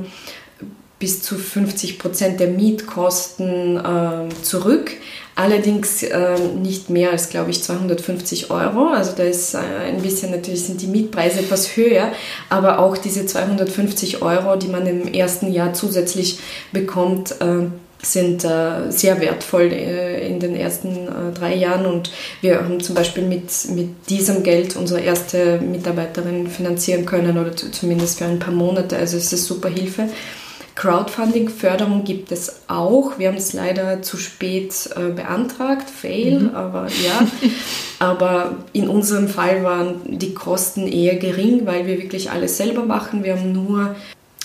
bis zu 50 Prozent der Mietkosten äh, zurück. Allerdings äh, nicht mehr als, glaube ich, 250 Euro. Also da ist äh, ein bisschen, natürlich sind die Mietpreise etwas höher, aber auch diese 250 Euro, die man im ersten Jahr zusätzlich bekommt, äh, sind äh, sehr wertvoll äh, in den ersten äh, drei Jahren und wir haben zum Beispiel mit, mit diesem Geld unsere erste Mitarbeiterin finanzieren können oder zumindest für ein paar Monate. Also es ist super Hilfe. Crowdfunding-Förderung gibt es auch. Wir haben es leider zu spät äh, beantragt, fail, mhm. aber ja. aber in unserem Fall waren die Kosten eher gering, weil wir wirklich alles selber machen. Wir haben nur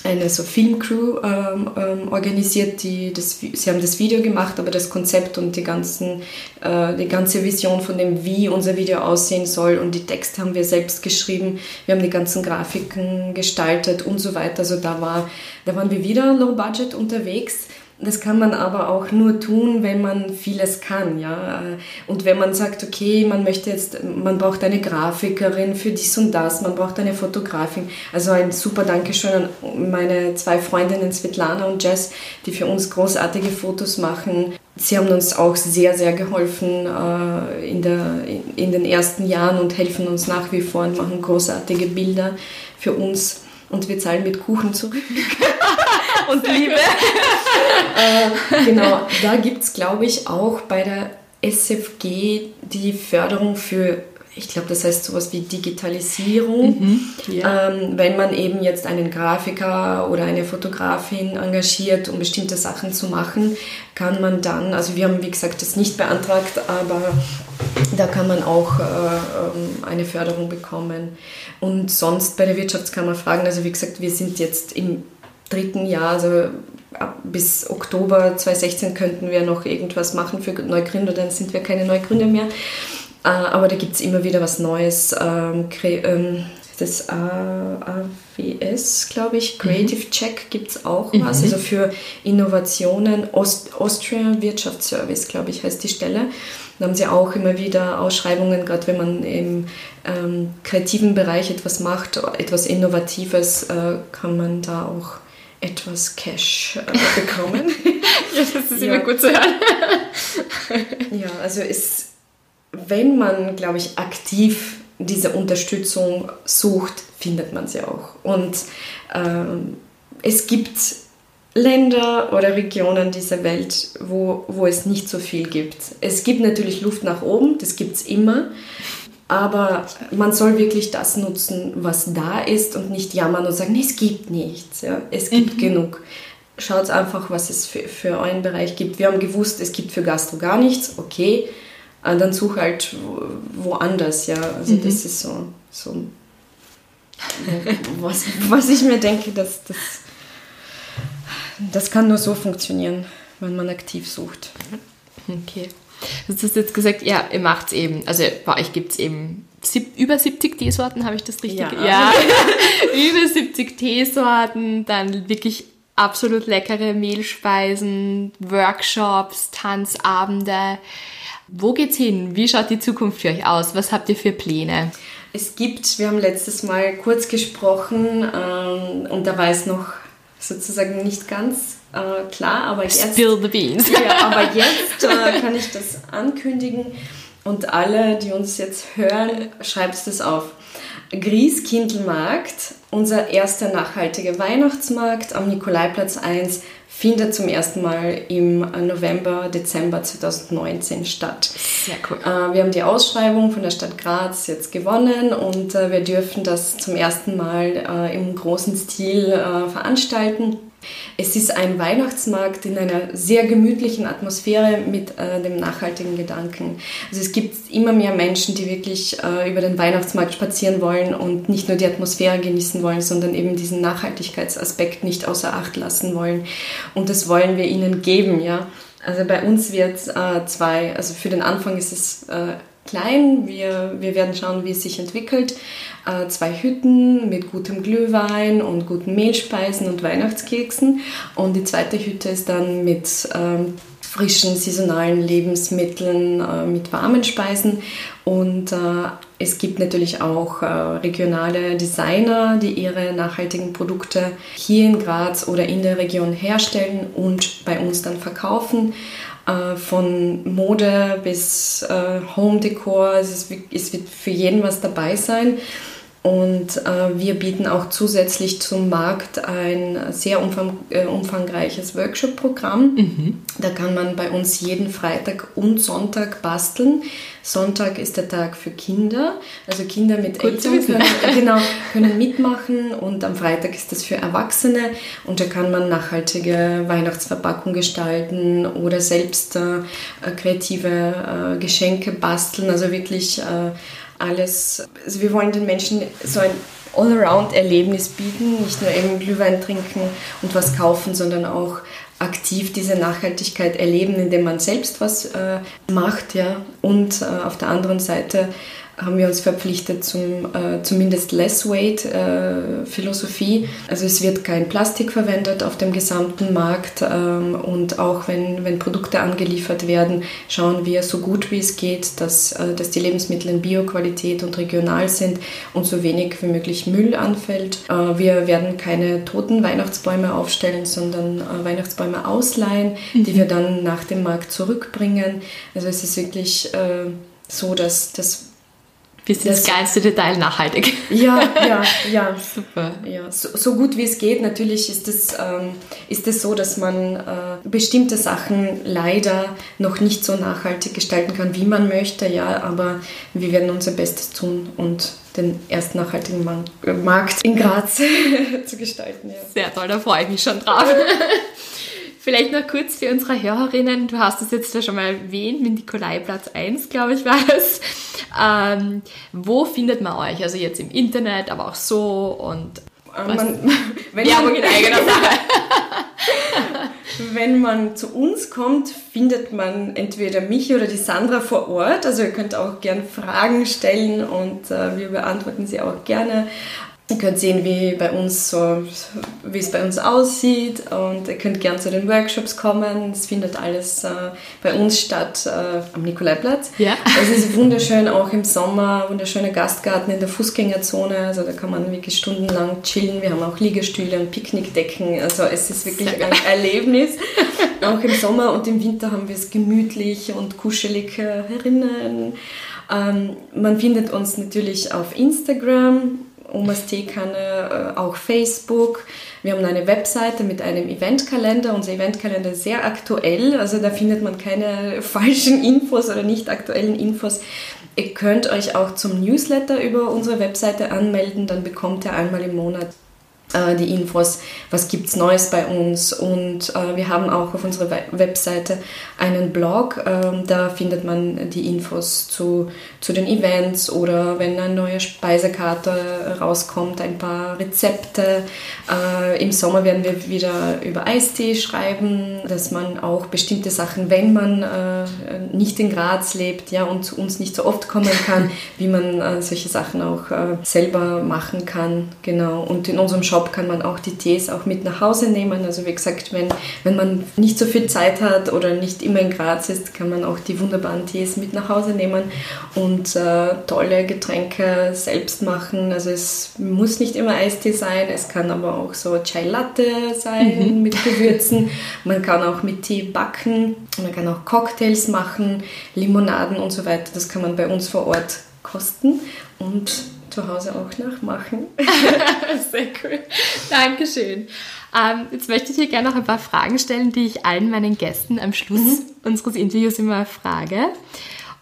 eine so Filmcrew ähm, ähm, organisiert, die das, sie haben das Video gemacht, aber das Konzept und die, ganzen, äh, die ganze Vision von dem, wie unser Video aussehen soll und die Texte haben wir selbst geschrieben, wir haben die ganzen Grafiken gestaltet und so weiter. Also da, war, da waren wir wieder low budget unterwegs das kann man aber auch nur tun, wenn man vieles kann, ja. Und wenn man sagt, okay, man möchte jetzt, man braucht eine Grafikerin für dies und das, man braucht eine Fotografin. Also ein super Dankeschön an meine zwei Freundinnen Svetlana und Jess, die für uns großartige Fotos machen. Sie haben uns auch sehr, sehr geholfen äh, in, der, in den ersten Jahren und helfen uns nach wie vor und machen großartige Bilder für uns. Und wir zahlen mit Kuchen zurück. und Liebe. äh, genau, da gibt es, glaube ich, auch bei der SFG die Förderung für ich glaube, das heißt sowas wie Digitalisierung. Mhm, yeah. ähm, wenn man eben jetzt einen Grafiker oder eine Fotografin engagiert, um bestimmte Sachen zu machen, kann man dann, also wir haben wie gesagt das nicht beantragt, aber da kann man auch äh, ähm, eine Förderung bekommen. Und sonst bei der Wirtschaftskammer fragen, also wie gesagt, wir sind jetzt im dritten Jahr, also bis Oktober 2016 könnten wir noch irgendwas machen für Neugründer, dann sind wir keine Neugründer mehr. Äh, aber da gibt es immer wieder was Neues. Ähm, ähm, das AWS, glaube ich, mhm. Creative mhm. Check gibt es auch mhm. was, also für Innovationen. Ost Austria Wirtschaftsservice, glaube ich, heißt die Stelle. Da haben sie auch immer wieder Ausschreibungen, gerade wenn man im ähm, kreativen Bereich etwas macht, etwas Innovatives, äh, kann man da auch etwas Cash äh, bekommen. ja, das ist ja. immer gut zu hören. ja, also es, wenn man, glaube ich, aktiv diese Unterstützung sucht, findet man sie auch. Und ähm, es gibt Länder oder Regionen dieser Welt, wo, wo es nicht so viel gibt. Es gibt natürlich Luft nach oben, das gibt es immer. Aber man soll wirklich das nutzen, was da ist und nicht jammern und sagen, nee, es gibt nichts. Ja. Es gibt mhm. genug. Schaut einfach, was es für, für euren Bereich gibt. Wir haben gewusst, es gibt für Gastro gar nichts. Okay, äh, dann such halt woanders. Ja. Also mhm. das ist so, so was, was ich mir denke, dass das, das kann nur so funktionieren, wenn man aktiv sucht. Okay. Du hast jetzt gesagt, ja, ihr macht es eben. Also bei euch gibt es eben sieb, über 70 Teesorten, habe ich das richtig? Ja. ja. über 70 Teesorten, dann wirklich absolut leckere Mehlspeisen, Workshops, Tanzabende. Wo geht's hin? Wie schaut die Zukunft für euch aus? Was habt ihr für Pläne? Es gibt, wir haben letztes Mal kurz gesprochen ähm, und da war es noch sozusagen nicht ganz äh, klar, aber jetzt. Spill the beans. ja, aber jetzt äh, kann ich das ankündigen und alle, die uns jetzt hören, schreibt es auf. Grießkindelmarkt, unser erster nachhaltiger Weihnachtsmarkt am Nikolaiplatz 1, findet zum ersten Mal im November, Dezember 2019 statt. Sehr cool. Äh, wir haben die Ausschreibung von der Stadt Graz jetzt gewonnen und äh, wir dürfen das zum ersten Mal äh, im großen Stil veranstalten. Es ist ein Weihnachtsmarkt in einer sehr gemütlichen Atmosphäre mit äh, dem nachhaltigen Gedanken. Also es gibt immer mehr Menschen, die wirklich äh, über den Weihnachtsmarkt spazieren wollen und nicht nur die Atmosphäre genießen wollen, sondern eben diesen Nachhaltigkeitsaspekt nicht außer Acht lassen wollen. Und das wollen wir ihnen geben, ja. Also bei uns wird äh, zwei, also für den Anfang ist es äh, klein. Wir, wir werden schauen, wie es sich entwickelt. Äh, zwei Hütten mit gutem Glühwein und guten Mehlspeisen und Weihnachtskeksen. Und die zweite Hütte ist dann mit ähm, frischen saisonalen Lebensmitteln, äh, mit warmen Speisen. Und äh, es gibt natürlich auch äh, regionale Designer, die ihre nachhaltigen Produkte hier in Graz oder in der Region herstellen und bei uns dann verkaufen. Äh, von Mode bis äh, Home Decor. Es, ist, es wird für jeden was dabei sein. Und äh, wir bieten auch zusätzlich zum Markt ein sehr umfang, äh, umfangreiches Workshop-Programm. Mhm. Da kann man bei uns jeden Freitag und Sonntag basteln. Sonntag ist der Tag für Kinder. Also Kinder mit Gut Eltern können, genau, können mitmachen und am Freitag ist das für Erwachsene und da kann man nachhaltige Weihnachtsverpackung gestalten oder selbst äh, kreative äh, Geschenke basteln. Also wirklich äh, alles, also wir wollen den Menschen so ein Allround-Erlebnis bieten, nicht nur eben Glühwein trinken und was kaufen, sondern auch aktiv diese Nachhaltigkeit erleben, indem man selbst was äh, macht, ja. Und äh, auf der anderen Seite haben wir uns verpflichtet zum äh, zumindest Less Weight äh, Philosophie. Also es wird kein Plastik verwendet auf dem gesamten Markt ähm, und auch wenn, wenn Produkte angeliefert werden, schauen wir so gut wie es geht, dass, äh, dass die Lebensmittel in Bioqualität und regional sind und so wenig wie möglich Müll anfällt. Äh, wir werden keine toten Weihnachtsbäume aufstellen, sondern äh, Weihnachtsbäume ausleihen, mhm. die wir dann nach dem Markt zurückbringen. Also es ist wirklich äh, so, dass, dass bis ins kleinste Detail nachhaltig. Ja, ja, ja. Super. Ja, so, so, gut wie es geht. Natürlich ist es, ähm, ist es so, dass man äh, bestimmte Sachen leider noch nicht so nachhaltig gestalten kann, wie man möchte, ja, aber wir werden unser Bestes tun und den ersten nachhaltigen Markt in Graz zu gestalten. Ja. Sehr toll, da freue ich mich schon drauf. Vielleicht noch kurz für unsere Hörerinnen, du hast es jetzt ja schon mal erwähnt, mit Nikolaiplatz 1, glaube ich, war es. Ähm, wo findet man euch? Also jetzt im Internet, aber auch so und man, Werbung in eigener Sache. wenn man zu uns kommt, findet man entweder mich oder die Sandra vor Ort. Also ihr könnt auch gerne Fragen stellen und äh, wir beantworten sie auch gerne. Ihr könnt sehen, wie bei uns so, wie es bei uns aussieht und ihr könnt gern zu den Workshops kommen. Es findet alles äh, bei uns statt äh, am Nikolaiplatz. Ja. Es ist wunderschön, auch im Sommer, wunderschöner Gastgarten in der Fußgängerzone. Also da kann man wirklich stundenlang chillen. Wir haben auch Liegestühle und Picknickdecken. Also es ist wirklich ein Erlebnis. auch im Sommer und im Winter haben wir es gemütlich und kuschelig äh, herinnen. Ähm, man findet uns natürlich auf Instagram Omas Teekanne, äh, auch Facebook. Wir haben eine Webseite mit einem Eventkalender. Unser Eventkalender ist sehr aktuell, also da findet man keine falschen Infos oder nicht aktuellen Infos. Ihr könnt euch auch zum Newsletter über unsere Webseite anmelden, dann bekommt ihr einmal im Monat äh, die Infos, was gibt es Neues bei uns. Und äh, wir haben auch auf unserer Webseite einen Blog, äh, da findet man die Infos zu, zu den Events oder wenn eine neue Speisekarte rauskommt, ein paar Rezepte. Äh, Im Sommer werden wir wieder über Eistee schreiben, dass man auch bestimmte Sachen, wenn man äh, nicht in Graz lebt ja, und zu uns nicht so oft kommen kann, wie man äh, solche Sachen auch selber machen kann. Genau. Und in unserem Shop Shop kann man auch die Tees auch mit nach Hause nehmen. Also wie gesagt, wenn, wenn man nicht so viel Zeit hat oder nicht immer in Graz ist, kann man auch die wunderbaren Tees mit nach Hause nehmen und äh, tolle Getränke selbst machen. Also es muss nicht immer Eistee sein, es kann aber auch so Chai Latte sein mhm. mit Gewürzen. Man kann auch mit Tee backen, man kann auch Cocktails machen, Limonaden und so weiter. Das kann man bei uns vor Ort kosten und zu Hause auch nachmachen. Sehr cool. Dankeschön. Ähm, jetzt möchte ich dir gerne noch ein paar Fragen stellen, die ich allen meinen Gästen am Schluss mhm. unseres Interviews immer frage.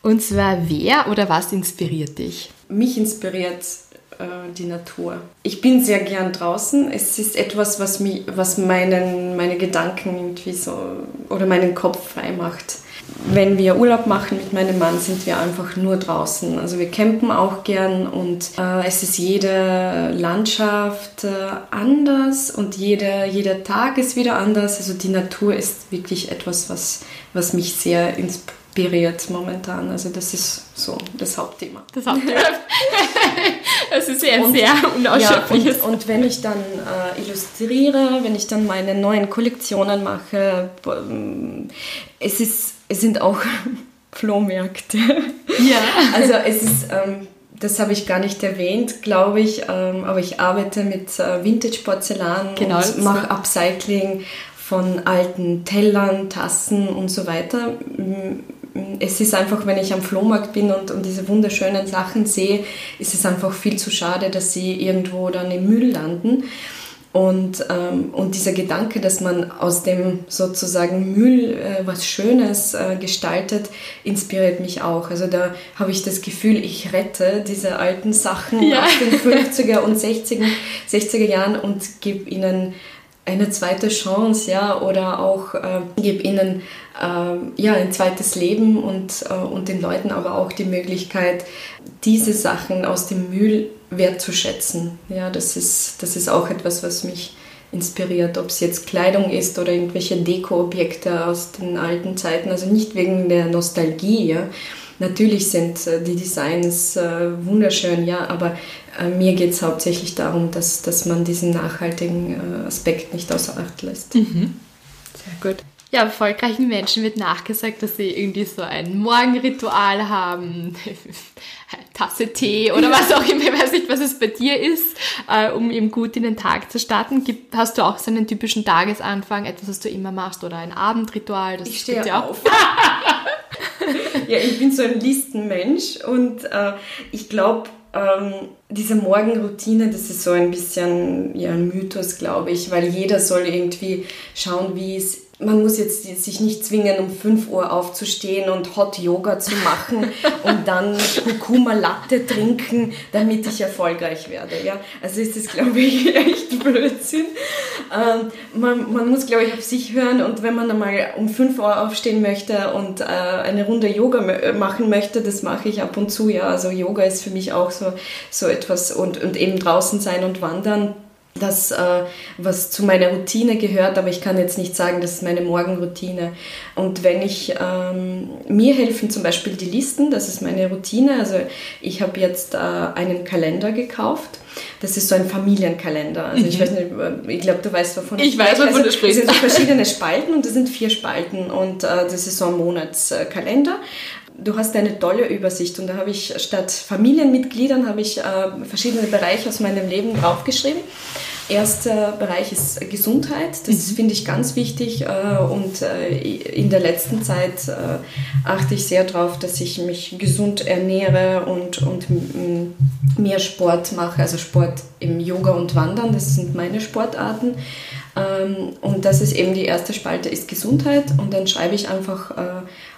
Und zwar, wer oder was inspiriert dich? Mich inspiriert äh, die Natur. Ich bin sehr gern draußen. Es ist etwas, was, mich, was meinen, meine Gedanken irgendwie so oder meinen Kopf frei macht wenn wir Urlaub machen mit meinem Mann, sind wir einfach nur draußen. Also wir campen auch gern und äh, es ist jede Landschaft äh, anders und jeder, jeder Tag ist wieder anders. Also die Natur ist wirklich etwas, was, was mich sehr inspiriert momentan. Also das ist so das Hauptthema. Das Hauptthema. Es ist sehr, und, sehr unausschöpfliches. Ja, und, und, wenn ich dann äh, illustriere, wenn ich dann meine neuen Kollektionen mache, es ist es sind auch Flohmärkte. Ja. Also es ist, ähm, das habe ich gar nicht erwähnt, glaube ich, ähm, aber ich arbeite mit äh, Vintage-Porzellan genau, und mache Upcycling von alten Tellern, Tassen und so weiter. Es ist einfach, wenn ich am Flohmarkt bin und, und diese wunderschönen Sachen sehe, ist es einfach viel zu schade, dass sie irgendwo dann im Müll landen. Und, ähm, und dieser Gedanke, dass man aus dem sozusagen Müll äh, was Schönes äh, gestaltet, inspiriert mich auch. Also da habe ich das Gefühl, ich rette diese alten Sachen ja. aus den 50er und 60er, 60er Jahren und gebe ihnen eine zweite Chance, ja, oder auch äh, gebe ihnen äh, ja ein zweites Leben und, äh, und den Leuten aber auch die Möglichkeit, diese Sachen aus dem Müll wertzuschätzen. Ja, das ist, das ist auch etwas, was mich inspiriert, ob es jetzt Kleidung ist oder irgendwelche Deko-Objekte aus den alten Zeiten, also nicht wegen der Nostalgie, ja. Natürlich sind äh, die Designs äh, wunderschön, ja, aber äh, mir geht es hauptsächlich darum, dass, dass man diesen nachhaltigen Aspekt nicht außer Acht lässt. Mhm. Sehr gut. Ja, erfolgreichen Menschen wird nachgesagt, dass sie irgendwie so ein Morgenritual haben, Tasse Tee oder was auch immer, ich weiß nicht, was es bei dir ist, äh, um eben gut in den Tag zu starten. Gibt, hast du auch so einen typischen Tagesanfang, etwas, was du immer machst oder ein Abendritual? Das ich stehe ja auf. ja, ich bin so ein Listenmensch und äh, ich glaube, ähm, diese Morgenroutine, das ist so ein bisschen ja, ein Mythos, glaube ich, weil jeder soll irgendwie schauen, wie es man muss jetzt sich nicht zwingen, um 5 Uhr aufzustehen und Hot Yoga zu machen und dann Kurkuma Latte trinken, damit ich erfolgreich werde. Ja? Also ist das, glaube ich, echt Blödsinn. Ähm, man, man, muss, glaube ich, auf sich hören und wenn man einmal um 5 Uhr aufstehen möchte und äh, eine Runde Yoga machen möchte, das mache ich ab und zu. Ja, also Yoga ist für mich auch so, so etwas und, und eben draußen sein und wandern das, äh, was zu meiner Routine gehört, aber ich kann jetzt nicht sagen, das ist meine Morgenroutine. Und wenn ich, ähm, mir helfen zum Beispiel die Listen, das ist meine Routine. Also ich habe jetzt äh, einen Kalender gekauft. Das ist so ein Familienkalender. Also mhm. ich weiß nicht, äh, ich glaube, du weißt, wovon ich, ich weiß, wovon also, du sprichst. Es sind verschiedene Spalten und das sind vier Spalten und äh, das ist so ein Monatskalender du hast eine tolle Übersicht und da habe ich statt Familienmitgliedern habe ich äh, verschiedene Bereiche aus meinem Leben draufgeschrieben. Erster Bereich ist Gesundheit, das mhm. finde ich ganz wichtig äh, und äh, in der letzten Zeit äh, achte ich sehr darauf, dass ich mich gesund ernähre und, und mehr Sport mache, also Sport im Yoga und Wandern, das sind meine Sportarten. Ähm, und das ist eben die erste Spalte, ist Gesundheit und dann schreibe ich einfach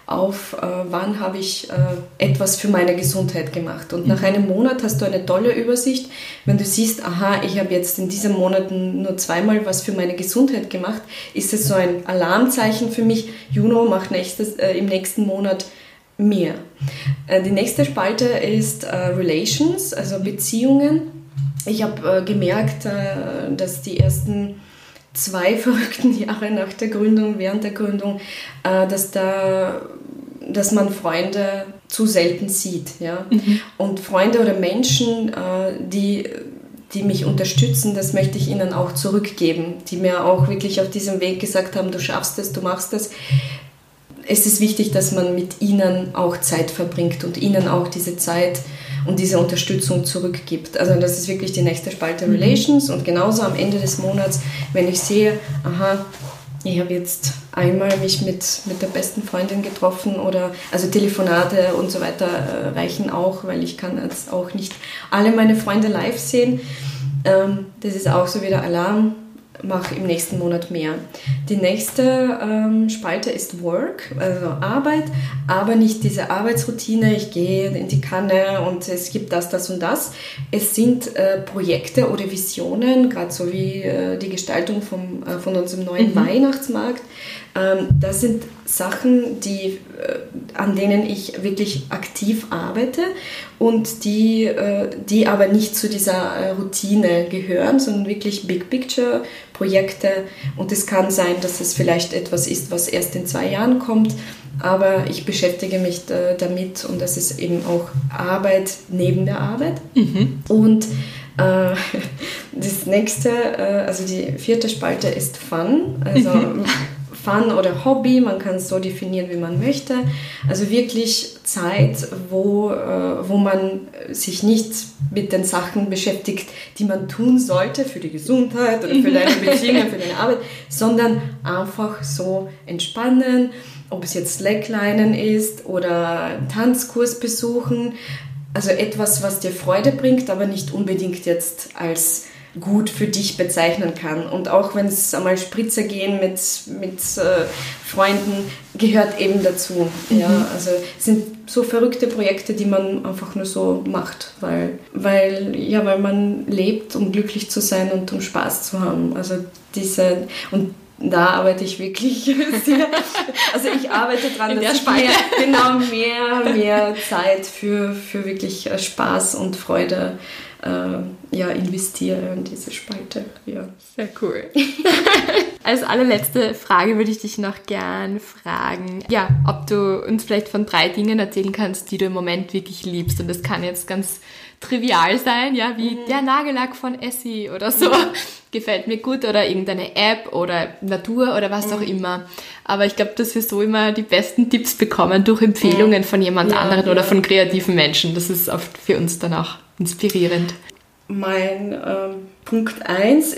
auf, äh, wann habe ich äh, etwas für meine Gesundheit gemacht. Und nach mhm. einem Monat hast du eine tolle Übersicht. Wenn du siehst, aha, ich habe jetzt in diesen Monaten nur zweimal was für meine Gesundheit gemacht, ist es so ein Alarmzeichen für mich, Juno, mach nächstes, äh, im nächsten Monat mehr. Äh, die nächste Spalte ist äh, Relations, also Beziehungen. Ich habe äh, gemerkt, dass die ersten zwei verrückten Jahre nach der Gründung, während der Gründung, dass da dass man Freunde zu selten sieht. Ja? Mhm. Und Freunde oder Menschen, äh, die, die mich unterstützen, das möchte ich ihnen auch zurückgeben, die mir auch wirklich auf diesem Weg gesagt haben, du schaffst es, du machst es. Es ist wichtig, dass man mit ihnen auch Zeit verbringt und ihnen auch diese Zeit und diese Unterstützung zurückgibt. Also das ist wirklich die nächste Spalte mhm. Relations und genauso am Ende des Monats, wenn ich sehe, aha, ich habe jetzt einmal mich mit, mit der besten Freundin getroffen oder also Telefonate und so weiter äh, reichen auch, weil ich kann jetzt auch nicht alle meine Freunde live sehen. Ähm, das ist auch so wieder Alarm mache im nächsten Monat mehr. Die nächste ähm, Spalte ist Work, also Arbeit, aber nicht diese Arbeitsroutine, ich gehe in die Kanne und es gibt das, das und das. Es sind äh, Projekte oder Visionen, gerade so wie äh, die Gestaltung vom, äh, von unserem neuen mhm. Weihnachtsmarkt. Ähm, das sind Sachen, die, äh, an denen ich wirklich aktiv arbeite und die, äh, die aber nicht zu dieser äh, Routine gehören, sondern wirklich Big Picture Projekte. Und es kann sein, dass es vielleicht etwas ist, was erst in zwei Jahren kommt, aber ich beschäftige mich damit und das ist eben auch Arbeit neben der Arbeit. Mhm. Und das nächste, also die vierte Spalte ist Fun. Also Fun oder Hobby, man kann es so definieren, wie man möchte. Also wirklich Zeit, wo, äh, wo man sich nicht mit den Sachen beschäftigt, die man tun sollte für die Gesundheit oder für deine Beziehungen, für deine Arbeit, sondern einfach so entspannen, ob es jetzt Slacklinen ist oder einen Tanzkurs besuchen. Also etwas, was dir Freude bringt, aber nicht unbedingt jetzt als gut für dich bezeichnen kann. Und auch wenn es einmal Spritzer gehen mit, mit äh, Freunden, gehört eben dazu. Mhm. Ja, also es sind so verrückte Projekte, die man einfach nur so macht, weil, weil, ja, weil man lebt, um glücklich zu sein und um Spaß zu haben. Also diese, und da arbeite ich wirklich sehr, also ich arbeite daran, dass ich mehr, genau mehr, mehr Zeit für, für wirklich äh, Spaß und Freude äh, ja, investiere in diese Spalte. Ja. Sehr cool. Als allerletzte Frage würde ich dich noch gern fragen, ja, ob du uns vielleicht von drei Dingen erzählen kannst, die du im Moment wirklich liebst. Und das kann jetzt ganz trivial sein, ja, wie mhm. der Nagellack von Essie oder so. Mhm. Gefällt mir gut oder irgendeine App oder Natur oder was mhm. auch immer. Aber ich glaube, dass wir so immer die besten Tipps bekommen durch Empfehlungen von jemand ja, anderen ja. oder von kreativen Menschen. Das ist oft für uns dann auch inspirierend. Mein ähm, Punkt 1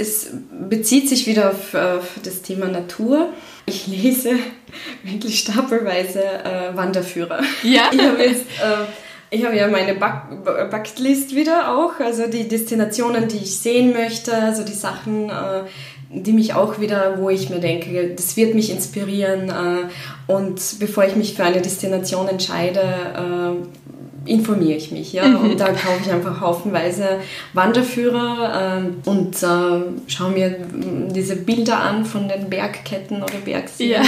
bezieht sich wieder auf, auf, das Thema Natur. Ich lese wirklich stapelweise äh, Wanderführer. Ja. Ich habe jetzt, äh, ich habe ja meine Bucketlist wieder auch, also die Destinationen, die ich sehen möchte, also die Sachen, äh, die mich auch wieder, wo ich mir denke, das wird mich inspirieren. Äh, und bevor ich mich für eine Destination entscheide, äh, informiere ich mich, ja. Mhm. Und da kaufe ich einfach haufenweise Wanderführer ähm, und äh, schaue mir diese Bilder an von den Bergketten oder Bergseen ja.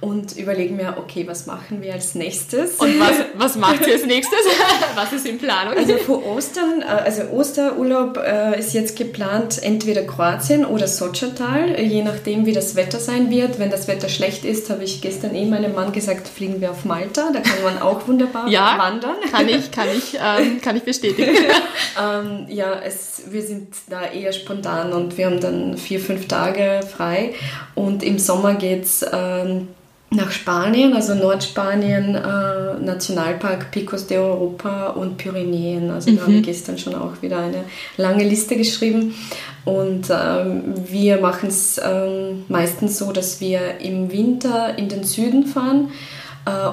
und überlege mir, okay, was machen wir als nächstes? Und was, was macht ihr als nächstes? was ist in Planung? Also vor Ostern, äh, also Osterurlaub äh, ist jetzt geplant, entweder Kroatien oder Sochatal, je nachdem, wie das Wetter sein wird. Wenn das Wetter schlecht ist, habe ich gestern eh meinem Mann gesagt, fliegen wir auf Malta, da kann man auch wunderbar ja, wandern. Kann ich, kann ich, ähm, kann ich bestätigen. ähm, ja, es, wir sind da eher spontan und wir haben dann vier, fünf Tage frei und im Sommer geht es ähm, nach Spanien, also Nordspanien, äh, Nationalpark Picos de Europa und Pyrenäen. Also mhm. da habe ich gestern schon auch wieder eine lange Liste geschrieben. Und ähm, wir machen es ähm, meistens so, dass wir im Winter in den Süden fahren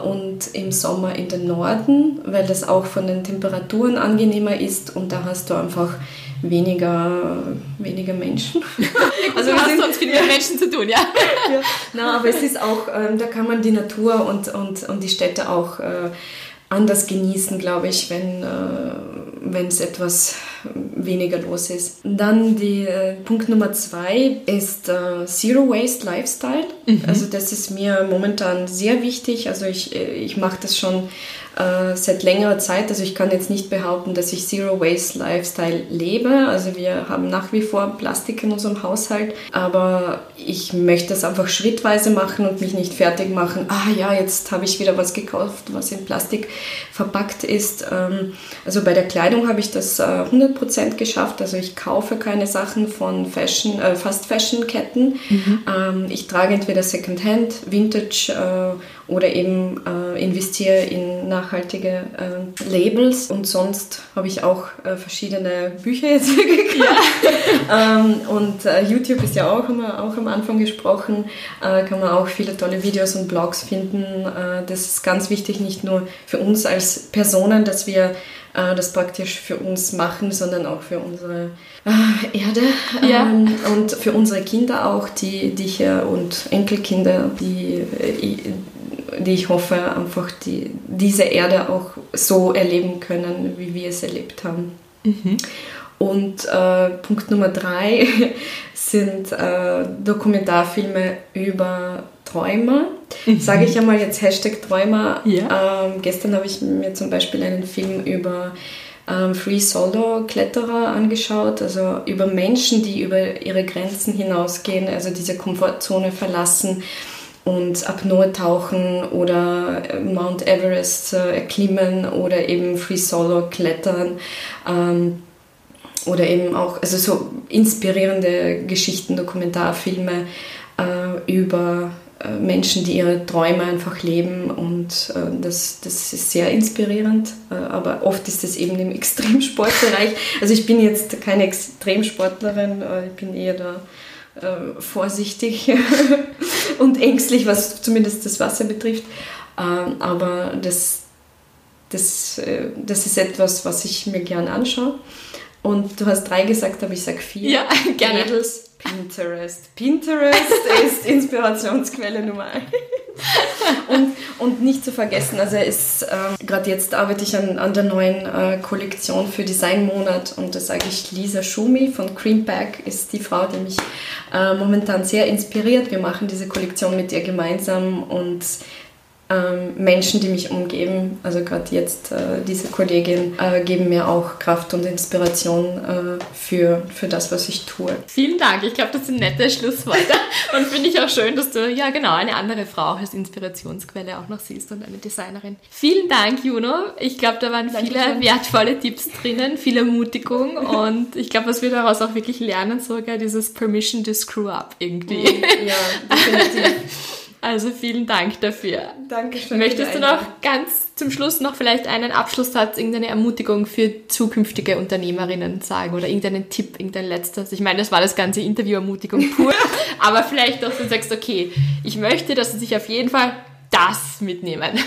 und im Sommer in den Norden, weil das auch von den Temperaturen angenehmer ist und da hast du einfach weniger, weniger Menschen. also du hast sonst viel mit Menschen zu tun, ja. ja. Na, aber es ist auch, ähm, da kann man die Natur und, und, und die Städte auch äh, anders genießen, glaube ich, wenn äh, es etwas weniger los ist. Dann die äh, Punkt Nummer zwei ist äh, Zero Waste Lifestyle. Mhm. Also das ist mir momentan sehr wichtig. Also ich, äh, ich mache das schon äh, seit längerer Zeit. Also ich kann jetzt nicht behaupten, dass ich Zero Waste Lifestyle lebe. Also wir haben nach wie vor Plastik in unserem Haushalt, aber ich möchte das einfach schrittweise machen und mich nicht fertig machen. Ah ja, jetzt habe ich wieder was gekauft, was in Plastik verpackt ist. Ähm, also bei der Kleidung habe ich das 100% äh, geschafft. Also ich kaufe keine Sachen von Fashion, äh, Fast Fashion Ketten. Mhm. Ähm, ich trage entweder Secondhand, Vintage oder eben investiere in nach nachhaltige äh, Labels und sonst habe ich auch äh, verschiedene Bücher jetzt gekauft. Ja. ähm, und äh, YouTube ist ja auch, immer, auch am Anfang gesprochen, äh, kann man auch viele tolle Videos und Blogs finden. Äh, das ist ganz wichtig, nicht nur für uns als Personen, dass wir äh, das praktisch für uns machen, sondern auch für unsere Erde ja. ähm, und für unsere Kinder auch, die, die hier und Enkelkinder, die die ich hoffe, einfach die, diese Erde auch so erleben können, wie wir es erlebt haben. Mhm. Und äh, Punkt Nummer drei sind äh, Dokumentarfilme über Träumer. Mhm. Sage ich einmal jetzt Hashtag Träumer. Ja. Ähm, gestern habe ich mir zum Beispiel einen Film über ähm, Free Solo Kletterer angeschaut, also über Menschen, die über ihre Grenzen hinausgehen, also diese Komfortzone verlassen und Apnoe tauchen oder Mount Everest äh, erklimmen oder eben Free Solo klettern ähm, oder eben auch also so inspirierende Geschichten, Dokumentarfilme äh, über äh, Menschen, die ihre Träume einfach leben und äh, das, das ist sehr inspirierend, äh, aber oft ist es eben im Extremsportbereich. Also ich bin jetzt keine Extremsportlerin, äh, ich bin eher da äh, vorsichtig und ängstlich, was zumindest das Wasser betrifft. Ähm, aber das, das, äh, das ist etwas, was ich mir gern anschaue. Und du hast drei gesagt, aber ich sag vier. Ja, gerne. Mädels, Pinterest. Pinterest ist Inspirationsquelle Nummer eins. und, und nicht zu vergessen, also ähm, gerade jetzt arbeite ich an, an der neuen äh, Kollektion für Designmonat und da sage ich Lisa Schumi von Creambag ist die Frau, die mich äh, momentan sehr inspiriert. Wir machen diese Kollektion mit ihr gemeinsam und Menschen, die mich umgeben, also gerade jetzt äh, diese Kollegin, äh, geben mir auch Kraft und Inspiration äh, für, für das, was ich tue. Vielen Dank. Ich glaube, das sind nette Schlussworte. und finde ich auch schön, dass du ja genau eine andere Frau als Inspirationsquelle auch noch siehst und eine Designerin. Vielen Dank, Juno. Ich glaube, da waren viele wertvolle Tipps drinnen, viel Ermutigung und ich glaube, was wir daraus auch wirklich lernen, sogar dieses Permission to screw up irgendwie. Ja, definitiv. Also vielen Dank dafür. Dankeschön. Möchtest du noch ganz zum Schluss noch vielleicht einen Abschlusssatz, irgendeine Ermutigung für zukünftige Unternehmerinnen sagen oder irgendeinen Tipp, irgendein letztes? Ich meine, das war das ganze Interview Ermutigung pur, aber vielleicht doch, du sagst, okay, ich möchte, dass sie sich auf jeden Fall das mitnehmen.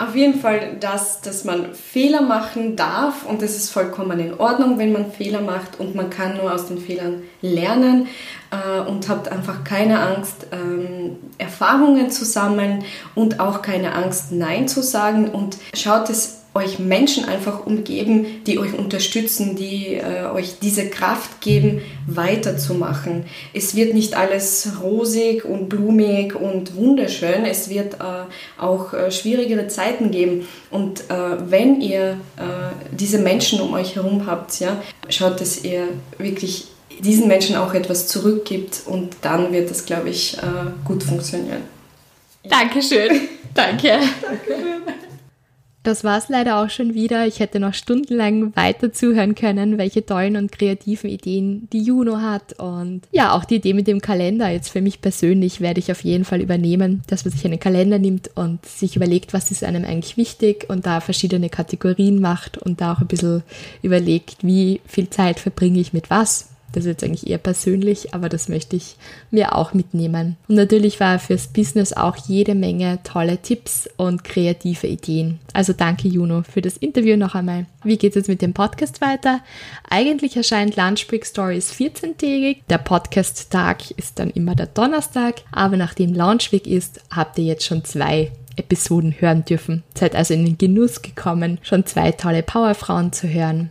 Auf jeden Fall das, dass man Fehler machen darf und das ist vollkommen in Ordnung, wenn man Fehler macht und man kann nur aus den Fehlern lernen äh, und habt einfach keine Angst, ähm, Erfahrungen zu sammeln und auch keine Angst, Nein zu sagen und schaut es euch Menschen einfach umgeben, die euch unterstützen, die äh, euch diese Kraft geben, weiterzumachen. Es wird nicht alles rosig und blumig und wunderschön. Es wird äh, auch äh, schwierigere Zeiten geben. Und äh, wenn ihr äh, diese Menschen um euch herum habt, ja, schaut, dass ihr wirklich diesen Menschen auch etwas zurückgibt und dann wird das, glaube ich, äh, gut funktionieren. Dankeschön. Danke. Dankeschön. Das war es leider auch schon wieder. Ich hätte noch stundenlang weiter zuhören können, welche tollen und kreativen Ideen die Juno hat. Und ja, auch die Idee mit dem Kalender. Jetzt für mich persönlich werde ich auf jeden Fall übernehmen, dass man sich einen Kalender nimmt und sich überlegt, was ist einem eigentlich wichtig und da verschiedene Kategorien macht und da auch ein bisschen überlegt, wie viel Zeit verbringe ich mit was das ist jetzt eigentlich eher persönlich, aber das möchte ich mir auch mitnehmen. Und natürlich war fürs Business auch jede Menge tolle Tipps und kreative Ideen. Also danke Juno für das Interview noch einmal. Wie geht es jetzt mit dem Podcast weiter? Eigentlich erscheint Lunch Break Stories 14-tägig. Der Podcast-Tag ist dann immer der Donnerstag, aber nachdem Launch ist, habt ihr jetzt schon zwei Episoden hören dürfen. Seid also in den Genuss gekommen, schon zwei tolle Powerfrauen zu hören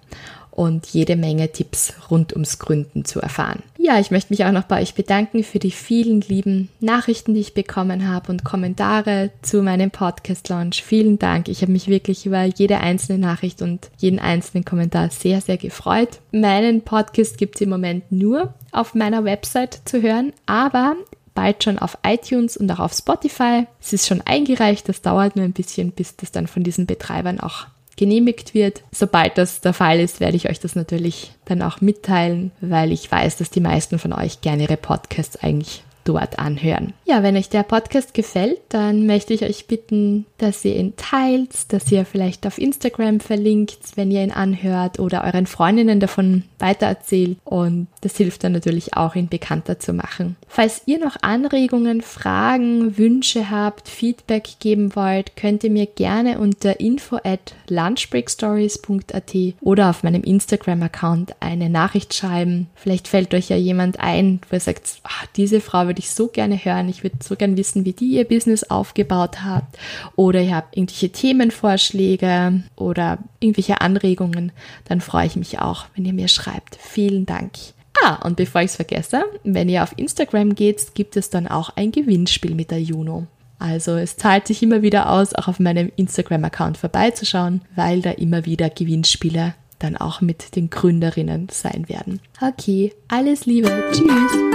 und jede Menge Tipps rund ums Gründen zu erfahren. Ja, ich möchte mich auch noch bei euch bedanken für die vielen lieben Nachrichten, die ich bekommen habe und Kommentare zu meinem Podcast Launch. Vielen Dank. Ich habe mich wirklich über jede einzelne Nachricht und jeden einzelnen Kommentar sehr, sehr gefreut. Meinen Podcast gibt es im Moment nur auf meiner Website zu hören, aber bald schon auf iTunes und auch auf Spotify. Es ist schon eingereicht, das dauert nur ein bisschen, bis das dann von diesen Betreibern auch genehmigt wird. Sobald das der Fall ist, werde ich euch das natürlich dann auch mitteilen, weil ich weiß, dass die meisten von euch gerne ihre Podcasts eigentlich dort anhören. Ja, wenn euch der Podcast gefällt, dann möchte ich euch bitten, dass ihr ihn teilt, dass ihr vielleicht auf Instagram verlinkt, wenn ihr ihn anhört oder euren Freundinnen davon weitererzählt und das hilft dann natürlich auch, ihn bekannter zu machen. Falls ihr noch Anregungen, Fragen, Wünsche habt, Feedback geben wollt, könnt ihr mir gerne unter info at lunchbreakstories.at oder auf meinem Instagram-Account eine Nachricht schreiben. Vielleicht fällt euch ja jemand ein, wo ihr sagt, ach, diese Frau würde ich so gerne hören, ich würde so gerne wissen, wie die ihr Business aufgebaut hat oder ihr habt irgendwelche Themenvorschläge oder irgendwelche Anregungen, dann freue ich mich auch, wenn ihr mir schreibt. Vielen Dank. Ah, und bevor ich es vergesse, wenn ihr auf Instagram geht, gibt es dann auch ein Gewinnspiel mit der Juno. Also es zahlt sich immer wieder aus, auch auf meinem Instagram-Account vorbeizuschauen, weil da immer wieder Gewinnspiele dann auch mit den Gründerinnen sein werden. Okay, alles Liebe. Tschüss.